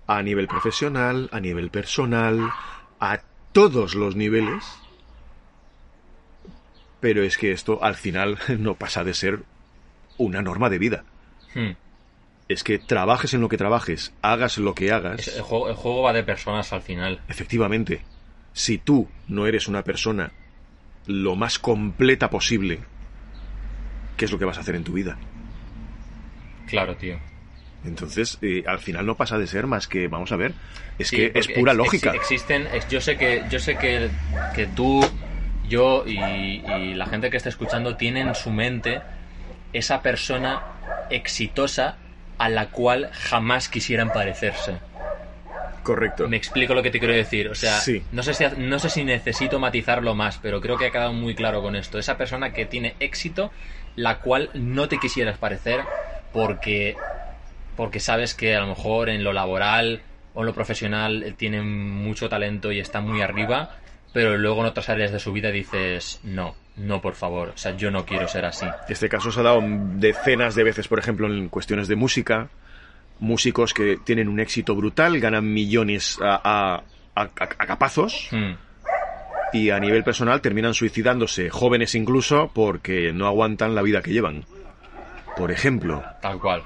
A nivel profesional, a nivel personal, a todos los niveles. Pero es que esto al final no pasa de ser una norma de vida. Hmm. Es que trabajes en lo que trabajes, hagas lo que hagas. Es- el, juego, el juego va de personas al final. Efectivamente, si tú no eres una persona lo más completa posible, ¿qué es lo que vas a hacer en tu vida? Claro, tío. Entonces, eh, al final no pasa de ser más que, vamos a ver, es Sí, que es pura ex- lógica. ex- existen, ex- yo sé que, yo sé que, que tú, yo y, y la gente que está escuchando tiene en su mente esa persona exitosa a la cual jamás quisieran parecerse. Correcto. Me explico lo que te quiero decir. O sea, Sí. no, sé si, no sé si necesito matizarlo más, pero creo que ha quedado muy claro con esto. Esa persona que tiene éxito, la cual no te quisieras parecer porque, porque sabes que a lo mejor en lo laboral o en lo profesional eh, tiene mucho talento y está muy arriba, pero luego en otras áreas de su vida dices, no, no, por favor. O sea, yo no quiero ser así. Este caso se ha dado decenas de veces, por ejemplo, en cuestiones de música. Músicos que tienen un éxito brutal, ganan millones a, a- a- a capazos Hmm. y a nivel personal terminan suicidándose, jóvenes incluso, porque no aguantan la vida que llevan. Por ejemplo, Tal cual.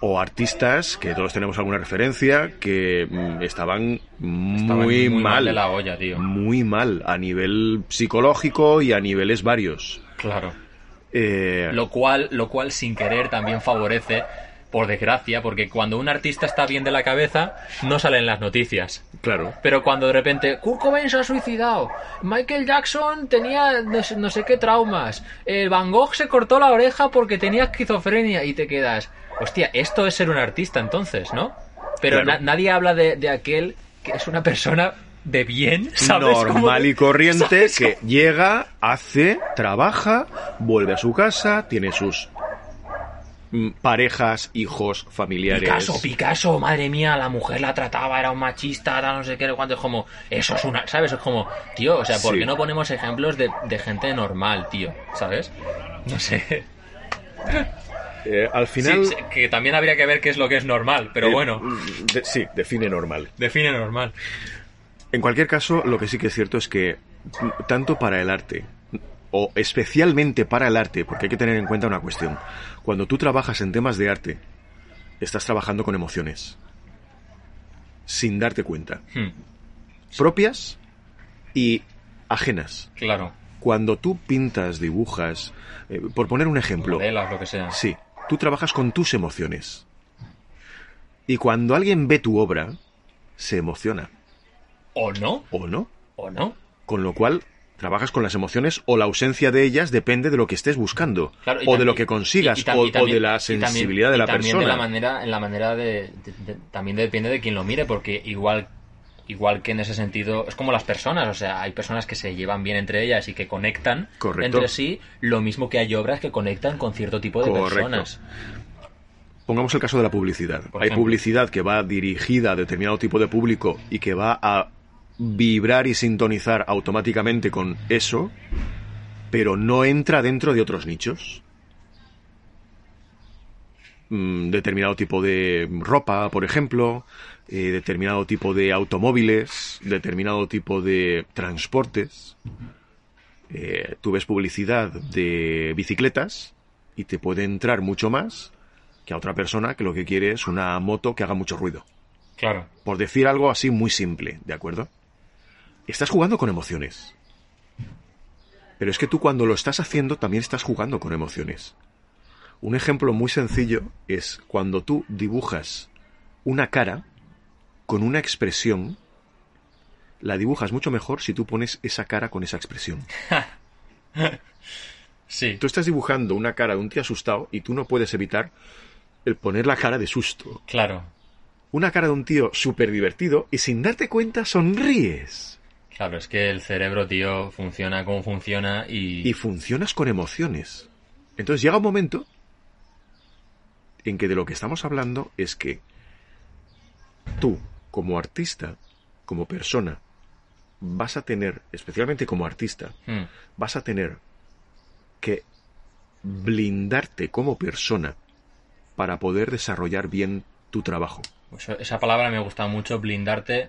o artistas, que todos tenemos alguna referencia, que mm, estaban muy, mal mal, de la olla, tío. muy mal, a nivel psicológico y a niveles varios. Claro. Eh, Lo cual, lo cual sin querer también favorece, por desgracia, porque cuando un artista está bien de la cabeza, no salen las noticias. Claro, Pero cuando de repente Kurt Cobain se ha suicidado, Michael Jackson tenía no sé, no sé qué traumas, eh, Van Gogh se cortó la oreja porque tenía esquizofrenia y te quedas, hostia, esto es ser un artista entonces, ¿no? Pero Claro. na- nadie habla de, de aquel que es una persona de bien, ¿sabes? Normal y corriente ¿sabes? que llega, hace, trabaja, vuelve a su casa, tiene sus parejas, hijos, familiares. Picasso, Picasso, madre mía, la mujer la trataba, era un machista, tal, no sé qué, no sé cuánto, es como, eso es una, ¿sabes? Es como, tío, o sea, ¿por Sí. qué no ponemos ejemplos de, de gente normal, tío? ¿Sabes? No sé. Eh, al final. Sí, que también habría que ver qué es lo que es normal, pero eh, bueno, de- sí, define normal. define normal. En cualquier caso, lo que sí que es cierto es que tanto para el arte, o especialmente para el arte, porque hay que tener en cuenta una cuestión. Cuando tú trabajas en temas de arte, estás trabajando con emociones. Sin darte cuenta. Hmm, Propias y ajenas. claro, Cuando tú pintas, dibujas, eh, por poner un ejemplo, modelas, lo que sea. sí, tú trabajas con tus emociones. Y cuando alguien ve tu obra, se emociona, O no, ¿o no? o no. Con lo cual, trabajas con las emociones o la ausencia de ellas depende de lo que estés buscando. Claro, o de lo que y- consigas, y o, y también- o de la también- sensibilidad de la también persona. de la manera, en la manera de, de- de- también depende de quien lo mire, porque igual, igual que en ese sentido, es como las personas, o sea, hay personas que se llevan bien entre ellas y que conectan Correcto. entre sí, lo mismo que hay obras que conectan con cierto tipo de Correcto. personas. Pongamos el caso de la publicidad. Por Hay ejemplo. publicidad que va dirigida a determinado tipo de público y que va a vibrar y sintonizar automáticamente con eso, pero no entra dentro de otros nichos. Mm, determinado tipo de ropa, por ejemplo, eh, determinado tipo de automóviles, determinado tipo de transportes. Eh, tú ves publicidad de bicicletas y te puede entrar mucho más que a otra persona que lo que quiere es una moto que haga mucho ruido. Claro. Por decir algo así muy simple, ¿de acuerdo? Estás jugando con emociones. Pero es que tú cuando lo estás haciendo también estás jugando con emociones. Un ejemplo muy sencillo es cuando tú dibujas una cara con una expresión, la dibujas mucho mejor si tú pones esa cara con esa expresión. Sí. Tú estás dibujando una cara de un tío asustado y tú no puedes evitar el poner la cara de susto. Claro. Una cara de un tío súper divertido y sin darte cuenta sonríes. Claro, es que el cerebro, tío, funciona como funciona y... Y funcionas con emociones. Entonces llega un momento en que de lo que estamos hablando es que tú, como artista, como persona, vas a tener, especialmente como artista, Hmm. vas a tener que blindarte como persona para poder desarrollar bien tu trabajo. Eso- esa palabra me gusta mucho, blindarte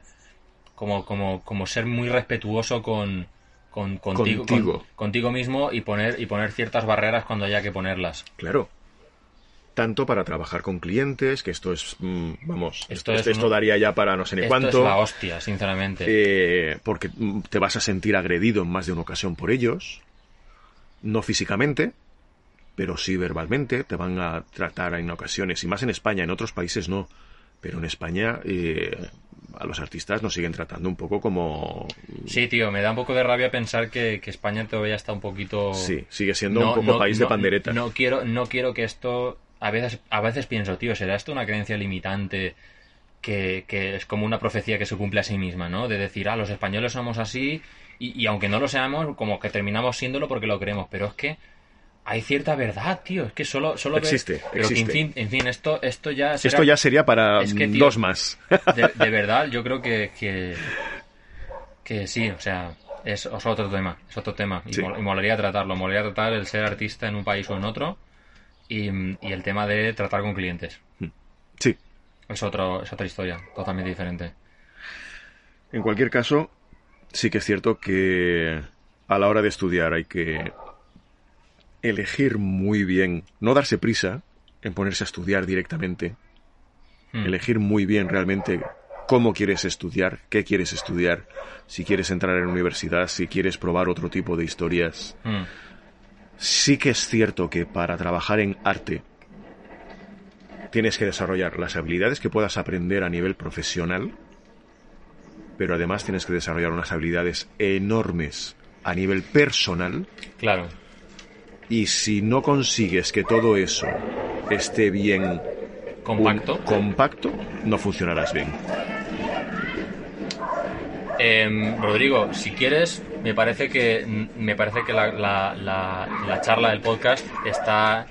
como, como, como ser muy respetuoso con, con contigo, Contigo. con- contigo mismo y poner, y poner ciertas barreras cuando haya que ponerlas. Claro. Tanto para trabajar con clientes, que esto es, mm, vamos, Esto esto, es esto un- daría ya para no sé ni Esto cuánto. es la hostia, sinceramente. eh, porque mm, te vas a sentir agredido en más de una ocasión por ellos. No físicamente, pero sí verbalmente. Te van a tratar en ocasiones, y más en España, en otros países no. Pero en España eh, a los artistas nos siguen tratando un poco como... Sí, tío, me da un poco de rabia pensar que, que España todavía está un poquito... Sí, sigue siendo No, un poco no, país de pandereta. No quiero, no quiero que esto. A veces, a veces pienso, tío, ¿será esto una creencia limitante que, que es como una profecía que se cumple a sí misma, ¿no? De decir, ah, los españoles somos así, y, y aunque no lo seamos, como que terminamos siéndolo porque lo creemos. Pero es que hay cierta verdad, tío. Es que solo, solo ver- Existe, Pero que, en existe. fin, en fin, esto, esto ya será- Esto ya sería para Es que, tío, dos más. de, de verdad, yo creo que, que, que sí, o sea, es, es otro tema, es otro tema. Y, Sí. mol- y molaría tratarlo, molaría tratar el ser artista en un país o en otro y, y el tema de tratar con clientes. Sí. Es, otro, es otra historia, totalmente diferente. En cualquier caso, sí que es cierto que a la hora de estudiar hay que elegir muy bien, no darse prisa en ponerse a estudiar directamente, Hmm. elegir muy bien realmente cómo quieres estudiar, qué quieres estudiar, si quieres entrar en la universidad, si quieres probar otro tipo de historias. Mm. Sí que es cierto que para trabajar en arte tienes que desarrollar las habilidades que puedas aprender a nivel profesional, pero además tienes que desarrollar unas habilidades enormes a nivel personal Claro. Y si no consigues que todo eso esté bien Compacto. compacto, no funcionarás bien. Em, Rodrigo, si quieres, me parece que me parece que la, la- la- la charla del podcast está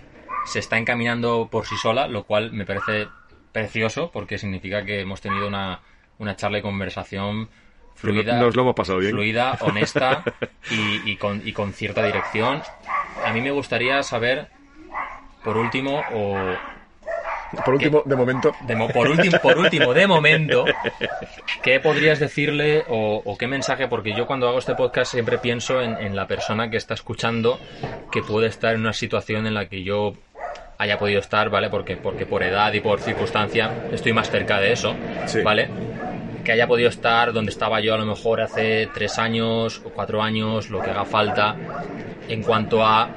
se está encaminando por sí sola, lo cual me parece precioso porque significa que hemos tenido una, una charla y conversación fluida, Nos lo hemos pasado bien. fluida, honesta y, y con, y con cierta dirección. A mí me gustaría saber, por último, o Por último, de momento, de por, último, por último, de momento, ¿qué podrías decirle o, o qué mensaje? Porque yo cuando hago este podcast siempre pienso en, en la persona que está escuchando que puede estar en una situación en la que yo haya podido estar, ¿vale? Porque, porque por edad y por circunstancia estoy más cerca de eso, Sí. ¿vale? Que haya podido estar donde estaba yo a lo mejor hace tres años o cuatro años, lo que haga falta, en cuanto a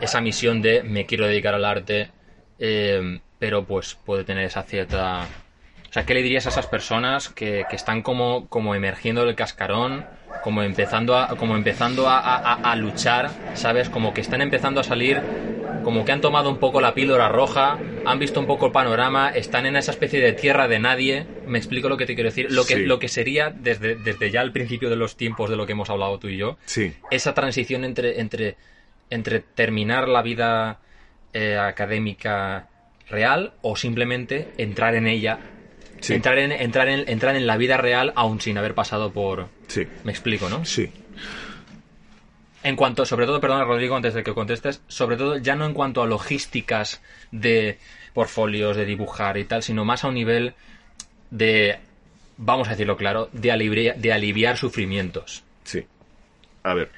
esa misión de me quiero dedicar al arte, eh, pero pues puede tener esa cierta... O sea, ¿qué le dirías a esas personas que, que están como, como emergiendo del cascarón, como empezando, a, como empezando a luchar, ¿sabes? Como que están empezando a salir, como que han tomado un poco la píldora roja, han visto un poco el panorama, están en esa especie de tierra de nadie. Me explico lo que te quiero decir. Lo que, Sí. lo que sería desde, desde ya al principio de los tiempos de lo que hemos hablado tú y yo, sí. esa transición entre, entre, entre terminar la vida eh, académica real o simplemente entrar en ella, Sí. entrar, en, entrar, en, entrar en la vida real aún sin haber pasado por... Sí. Me explico, ¿no? Sí. En cuanto, sobre todo, perdona Rodrigo, antes de que contestes, sobre todo ya no en cuanto a logísticas de portfolios, de dibujar y tal, sino más a un nivel de, vamos a decirlo claro, de aliviar, de aliviar sufrimientos. Sí. A ver.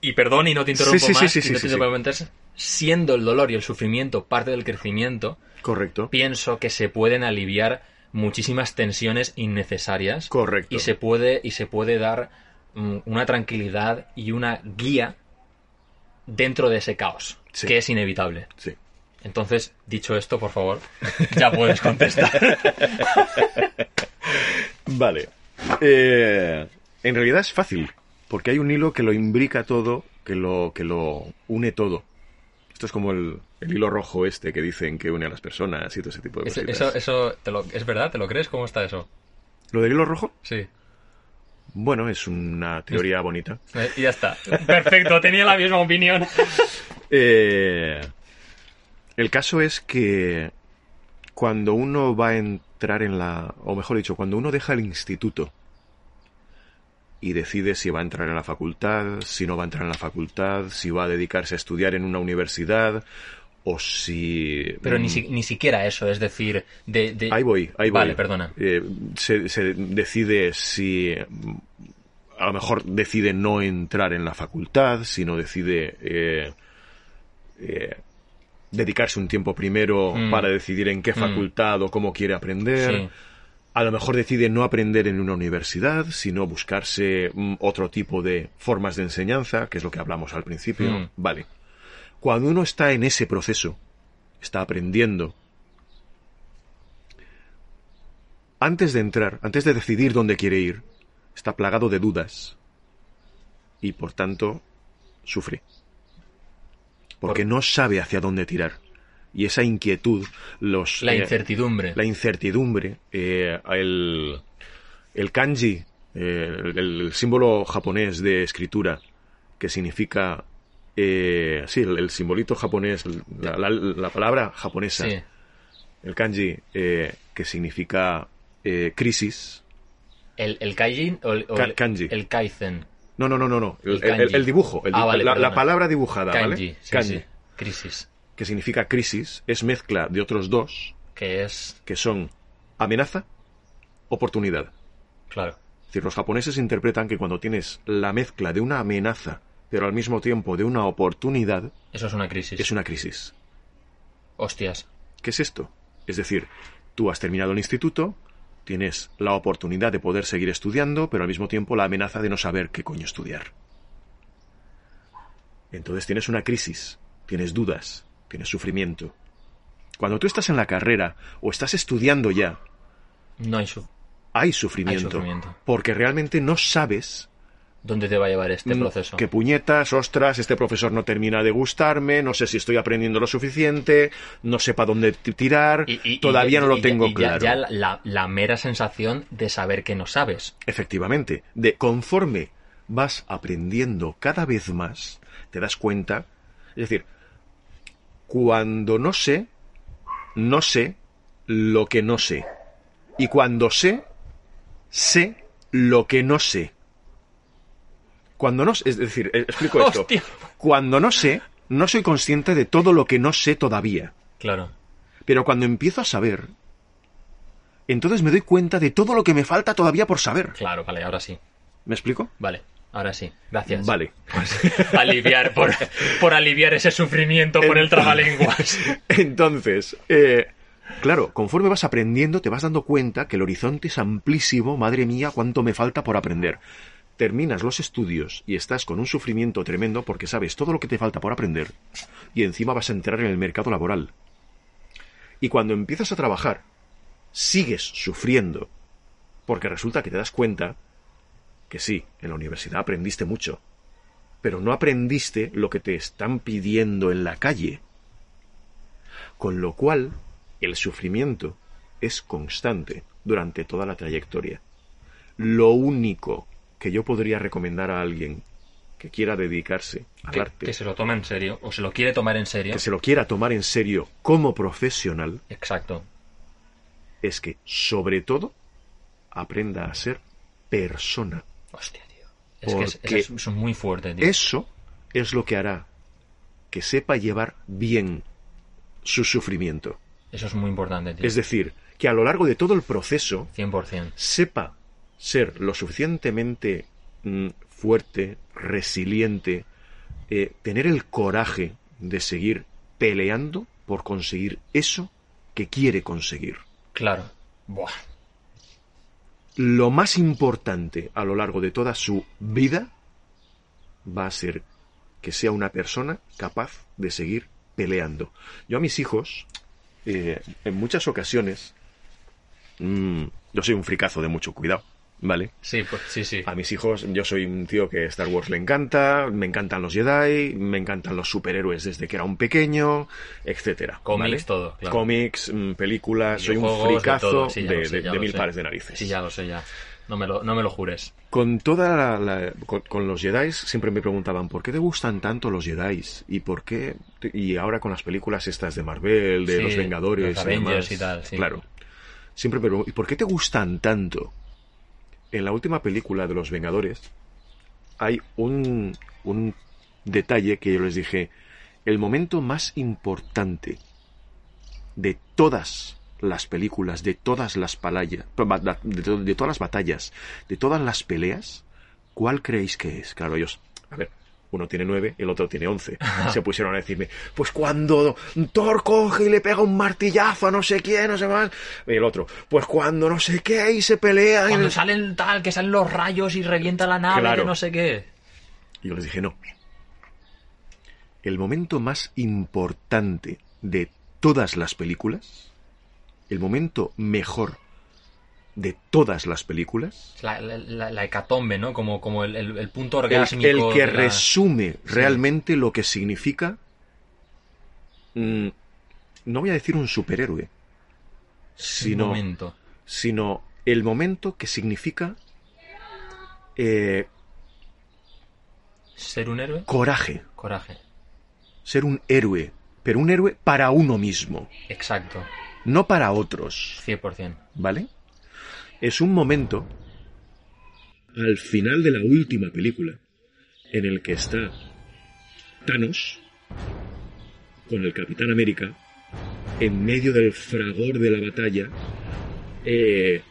Y perdón y no te interrumpo Sí, sí, más, sí, sí, no sí, te interrumpo antes, siendo el dolor y el sufrimiento parte del crecimiento, Correcto. pienso que se pueden aliviar muchísimas tensiones innecesarias Correcto. y se puede y se puede dar una tranquilidad y una guía dentro de ese caos Sí. que es inevitable. Sí. Entonces, dicho esto, por favor, ya puedes contestar. Vale. Eh, en realidad es fácil, porque hay un hilo que lo imbrica todo, que lo, que lo une todo. Esto es como el, el hilo rojo este que dicen que une a las personas y todo ese tipo de cosas. eso, eso te lo- es verdad, ¿te lo crees? ¿Cómo está eso? ¿Lo del hilo rojo? Sí. Bueno, es una teoría bonita. Eh, Y ya está. Perfecto, tenía la misma opinión. Eh, el caso es que cuando uno va a entrar en la, o mejor dicho, cuando uno deja el instituto y decide si va a entrar en la facultad, si no va a entrar en la facultad, si va a dedicarse a estudiar en una universidad o si... Pero ni, mm, si- ni siquiera eso, es decir, de... de- Ahí voy, ahí voy. Vale, perdona. Eh, se, se decide si a lo mejor decide no entrar en la facultad, sino decide eh, eh, dedicarse un tiempo primero Mm. para decidir en qué Mm. facultad o cómo quiere aprender. Sí. A lo mejor decide no aprender en una universidad, sino buscarse otro tipo de formas de enseñanza, que es lo que hablamos al principio. Mm. Vale. Cuando uno está en ese proceso, está aprendiendo, antes de entrar, antes de decidir dónde quiere ir, está plagado de dudas y por tanto sufre. Porque Por- no sabe hacia dónde tirar. Y esa inquietud, los... La eh, incertidumbre. la incertidumbre, eh, el, el kanji, eh, el, el símbolo japonés de escritura, que significa, eh, sí, el, el simbolito japonés, la, la- la palabra japonesa, Sí. el kanji, eh, que significa eh, crisis. ¿El, el kaijin o el, o Ka- el- kanji. el kaizen? No, no, no, no, no, el, dibujo, Ah, vale, la, palabra dibujada, Kanji, ¿vale? sí, Kanji, sí. Crisis. que significa crisis, es mezcla de otros dos, Que es... que son amenaza, oportunidad. Claro. Es decir, los japoneses interpretan que cuando tienes la mezcla de una amenaza, pero al mismo tiempo de una oportunidad, Eso es una crisis. es una crisis. Hostias. ¿Qué es esto? Es decir, tú has terminado el instituto, tienes la oportunidad de poder seguir estudiando, pero al mismo tiempo la amenaza de no saber qué coño estudiar. Entonces tienes una crisis, tienes dudas, tienes sufrimiento. Cuando tú estás en la carrera o estás estudiando ya, No hay su... hay sufrimiento, Hay sufrimiento. porque realmente no sabes ¿Dónde te va a llevar este Mm, proceso? Que puñetas, ostras, este profesor no termina de gustarme, no sé si estoy aprendiendo lo suficiente, no sé para dónde tirar, Y- y- todavía y- no lo tengo y ya- claro. Ya, la, la- la mera sensación de saber que no sabes. Efectivamente, de conforme vas aprendiendo cada vez más, te das cuenta, es decir, cuando no sé, no sé lo que no sé. Y cuando sé, sé lo que no sé. Cuando no es decir, eh, explico esto. Hostia. Cuando no sé, no soy consciente de todo lo que no sé todavía. Claro. Pero cuando empiezo a saber, entonces me doy cuenta de todo lo que me falta todavía por saber. Claro, vale, ahora sí. ¿Me explico? Vale, ahora sí. Gracias. Vale. aliviar, por, por aliviar ese sufrimiento por el trabalenguas. Entonces, eh, claro, conforme vas aprendiendo, te vas dando cuenta que el horizonte es amplísimo, madre mía, cuánto me falta por aprender. Terminas los estudios y estás con un sufrimiento tremendo porque sabes todo lo que te falta por aprender y encima vas a entrar en el mercado laboral. Y cuando empiezas a trabajar, sigues sufriendo porque resulta que te das cuenta que sí, en la universidad aprendiste mucho, pero no aprendiste lo que te están pidiendo en la calle. Con lo cual, el sufrimiento es constante durante toda la trayectoria. Lo único que yo podría recomendar a alguien que quiera dedicarse al Que, arte, que se lo toma en serio, o se lo quiere tomar en serio. que se lo quiera tomar en serio como profesional, Exacto. es que, sobre todo, aprenda a ser persona. Hostia, tío. Es que es, es muy fuerte, tío. Eso es lo que hará que sepa llevar bien su sufrimiento. Eso es muy importante, tío. Es decir, que a lo largo de todo el proceso 100%. sepa ser lo suficientemente mm, fuerte, resiliente, eh, tener el coraje de seguir peleando por conseguir eso que quiere conseguir. Claro. Buah. Lo más importante a lo largo de toda su vida va a ser que sea una persona capaz de seguir peleando. Yo a mis hijos, eh, en muchas ocasiones, mm, yo soy un fricazo de mucho cuidado, ¿vale? Sí, pues sí, sí. A mis hijos, yo soy un tío que Star Wars le encanta, me encantan los Jedi, me encantan los superhéroes desde que era un pequeño, etcétera. Cómics, ¿vale? todo, claro. Cómics, mm, películas, soy un fricazo de, Sí, de- sé, mil sé. pares de narices. Sí, ya lo sé, ya. No me lo, no me lo jures. Con toda la, la- con, con los Jedi siempre me preguntaban ¿por qué te gustan tanto los Jedi? y por qué y ahora con las películas estas de Marvel, de Sí, los Vengadores, los y demás, y tal, sí. claro. Siempre me preguntan ¿y por qué te gustan tanto? En la última película de los Vengadores hay un un detalle que yo les dije, el momento más importante de todas las películas, de todas las to- de todas las batallas, de todas las peleas, ¿cuál creéis que es? Claro, ellos, a ver, uno tiene nueve, el otro tiene once. Se pusieron a decirme, pues cuando Thor coge y le pega un martillazo a no sé quién, no sé más. Y el otro, pues cuando no sé qué y se pelean. y Cuando salen tal, que salen los rayos y revienta la nave Claro. no sé qué. Y yo les dije, no. El momento más importante de todas las películas, el momento mejor de todas las películas, La, la, hecatombe, ¿no? Como, como el, el- el punto el, orgásmico. el que de la- resume realmente lo que significa, mm, no voy a decir un superhéroe, el sino, momento. sino el momento que significa eh, Ser un héroe, coraje, coraje. ser un héroe, pero un héroe para uno mismo, Exacto. no para otros. 100%. ¿Vale? Es un momento al final de la última película en el que está Thanos con el Capitán América en medio del fragor de la batalla eh,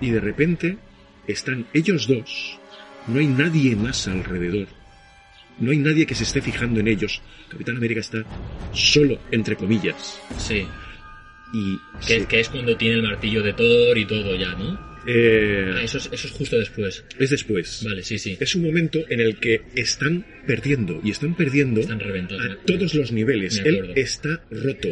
y de repente están ellos dos, no hay nadie más alrededor. No hay nadie que se esté fijando en ellos. Capitán América está solo, entre comillas. Sí. Y Que, se- que es cuando tiene el martillo de Thor y todo ya, ¿no? eh, Ah, eso, es, eso es justo después. es después. Vale, sí, sí. Es un momento en el que están perdiendo y están perdiendo Están a todos los niveles. Él está roto.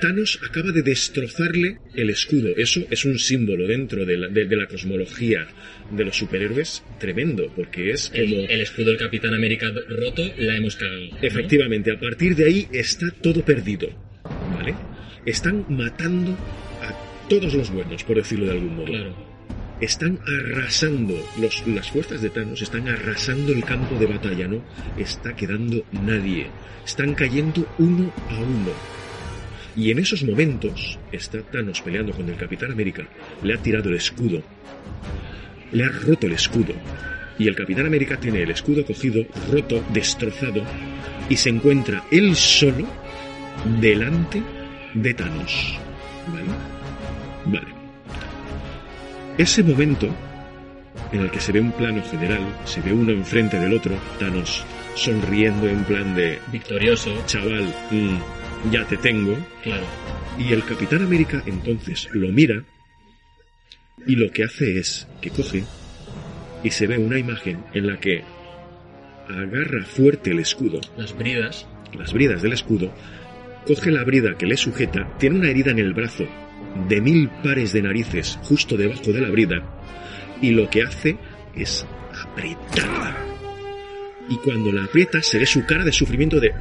Thanos acaba de destrozarle el escudo. Eso es un símbolo dentro de la, de- de la cosmología de los superhéroes tremendo, porque es como... El, el escudo del Capitán América roto la hemos cagado. ¿no? Efectivamente, a partir de ahí está todo perdido. ¿Vale? Están matando a todos los buenos, por decirlo de algún modo. Claro. Están arrasando, los, las fuerzas de Thanos están arrasando el campo de batalla, ¿no? Está quedando nadie. Están cayendo uno a uno. Y en esos momentos está Thanos peleando con el Capitán América. Le ha tirado el escudo. Le ha roto el escudo. Y el Capitán América tiene el escudo cogido, roto, destrozado, y se encuentra él solo delante de Thanos. ¿Vale? Vale. Ese momento en el que se ve un plano general, se ve uno enfrente del otro, Thanos sonriendo en plan de Victorioso, chaval, mm, ya te tengo, claro. y el Capitán América entonces lo mira y lo que hace es que coge y se ve una imagen en la que agarra fuerte el escudo, Las bridas. las bridas del escudo, coge la brida que le sujeta, tiene una herida en el brazo de mil pares de narices justo debajo de la brida y lo que hace es apretarla. Y cuando la aprieta se ve su cara de sufrimiento de...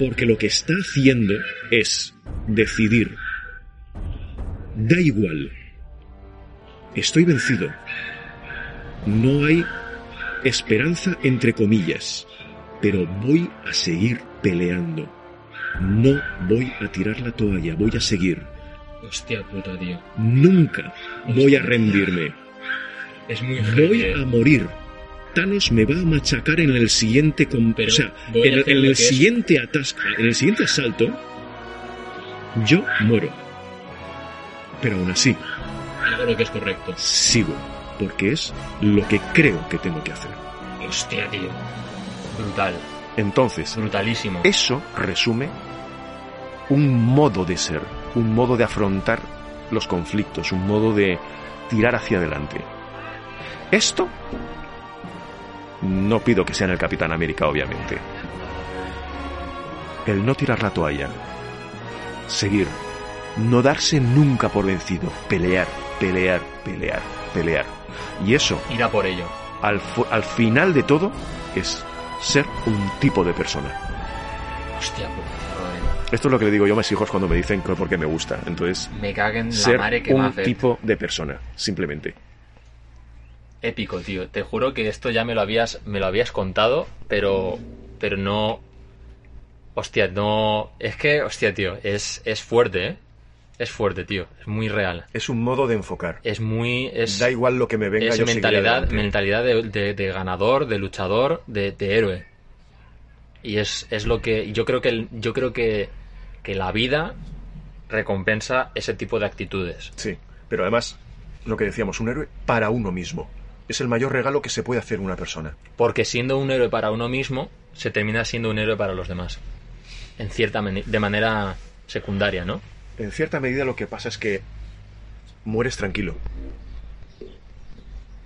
Porque lo que está haciendo es decidir. Da igual. Estoy vencido. No hay esperanza entre comillas. Pero voy a seguir peleando. No voy a tirar la toalla, voy a seguir. Hostia puta, tío. Nunca voy a rendirme. Es muy Voy a eh. morir. Thanos me va a machacar en el siguiente com- Pero o sea, en, el- en siguiente atasca, en el siguiente asalto, yo muero. Pero aún así, Hago lo que es correcto. sigo, porque es lo que creo que tengo que hacer. Hostia, tío. Brutal. Entonces, Brutalísimo. eso resume un modo de ser, un modo de afrontar los conflictos, un modo de tirar hacia adelante. Esto no pido que sea en el Capitán América, obviamente. El no tirar la toalla, seguir, no darse nunca por vencido, pelear, pelear, pelear, pelear. Y eso, Ir a por ello. al final de todo, es ser un tipo de persona. Hostia puta, Rodrigo. Esto es lo que le digo yo a mis hijos cuando me dicen que porque me gusta. Entonces, Me caguen la ser madre que un hace. tipo de persona, simplemente. Épico, tío. Te juro que esto ya me lo habías, me lo habías contado, pero, pero no. Hostia, no. Es que, hostia, tío, es, es fuerte, ¿eh? Es fuerte, tío. Es muy real. Es un modo de enfocar. Es muy. Es, Da igual lo que me venga, es yo mentalidad, mentalidad de, de- de ganador, de luchador, de, de héroe. Y es, es lo que. Yo creo que el- yo creo que, que la vida recompensa ese tipo de actitudes. Sí, pero además, lo que decíamos, un héroe para uno mismo. Es el mayor regalo que se puede hacer una persona. Porque siendo un héroe para uno mismo, se termina siendo un héroe para los demás. En cierta de manera secundaria, ¿no? En cierta medida lo que pasa es que mueres tranquilo.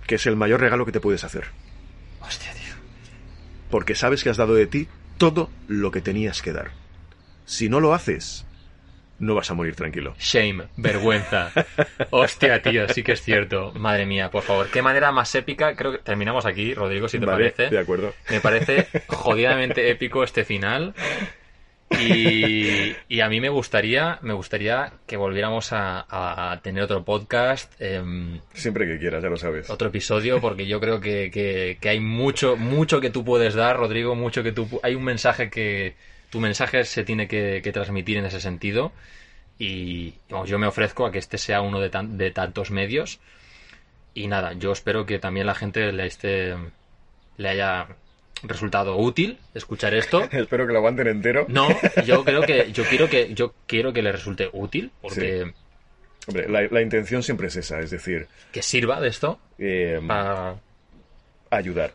Que es el mayor regalo que te puedes hacer. Hostia, tío. Porque sabes que has dado de ti todo lo que tenías que dar. Si no lo haces, no vas a morir tranquilo. Shame, vergüenza. Hostia, tío, sí que es cierto. Madre mía, por favor. Qué manera más épica. Creo que terminamos aquí, Rodrigo, si te Vale, parece. de acuerdo. Me parece jodidamente épico este final. Y, y a mí me gustaría, me gustaría que volviéramos a, a tener otro podcast, em, Siempre que quieras, ya lo sabes. otro episodio, porque yo creo que, que- que hay mucho, mucho que tú puedes dar, Rodrigo, mucho que tú, hay un mensaje que, tu mensaje se tiene que, que transmitir en ese sentido. Y vamos, yo me ofrezco a que este sea uno de, tan- de tantos medios. Y nada, yo espero que también la gente le esté, le haya resultado útil escuchar esto. Espero que lo aguanten entero. No, yo creo que yo quiero que yo quiero que le resulte útil porque Hombre, la, la intención siempre es esa, es decir, Que sirva de esto eh, para... ayudar.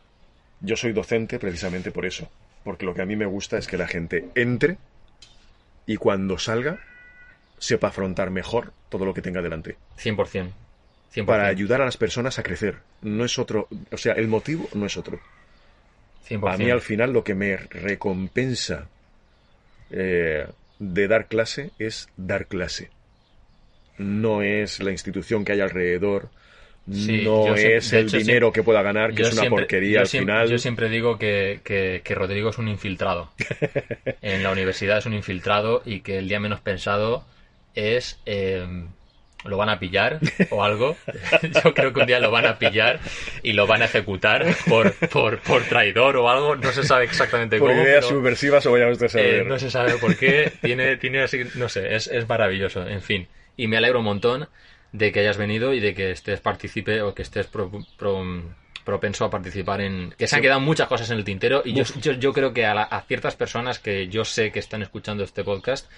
Yo soy docente precisamente por eso, porque lo que a mí me gusta es que la gente entre y cuando salga sepa afrontar mejor todo lo que tenga delante. 100%. 100%. Para ayudar a las personas a crecer. No es otro, o sea, el motivo no es otro. 100%. A mí al final lo que me recompensa eh, de dar clase es dar clase. No es la institución que hay alrededor, Sí, no siempre- es el hecho, dinero siempre- que pueda ganar, que es una siempre- porquería al siempre- final. Yo siempre digo que, que- que Rodrigo es un infiltrado. en la universidad es un infiltrado y que el día menos pensado es... eh, lo van a pillar o algo. Yo creo que un día lo van a pillar y lo van a ejecutar por, por, por traidor o algo. No se sabe exactamente Por cómo. ideas pero, subversivas o vaya usted a eh, saber. no se sabe por qué. Tiene, tiene así, no sé, es, es maravilloso. En fin. Y me alegro un montón de que hayas venido y de que estés participe o que estés pro- pro- propenso a participar en... Que se han quedado muchas cosas en el tintero y yo, yo, yo creo que a, la- a ciertas personas que yo sé que están escuchando este podcast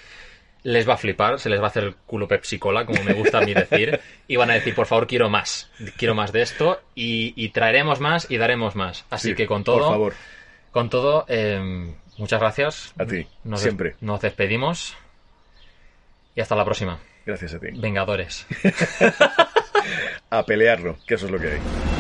les va a flipar, se les va a hacer el culo Pepsi Cola, como me gusta a mí decir, y van a decir, por favor, quiero más, quiero más de esto, y, y traeremos más y daremos más. Así Sí, que con todo, Por favor, con todo, eh, muchas gracias. a ti, Nos, des- siempre. nos despedimos y hasta la próxima. Gracias a ti. Vengadores. A pelearlo, que eso es lo que hay.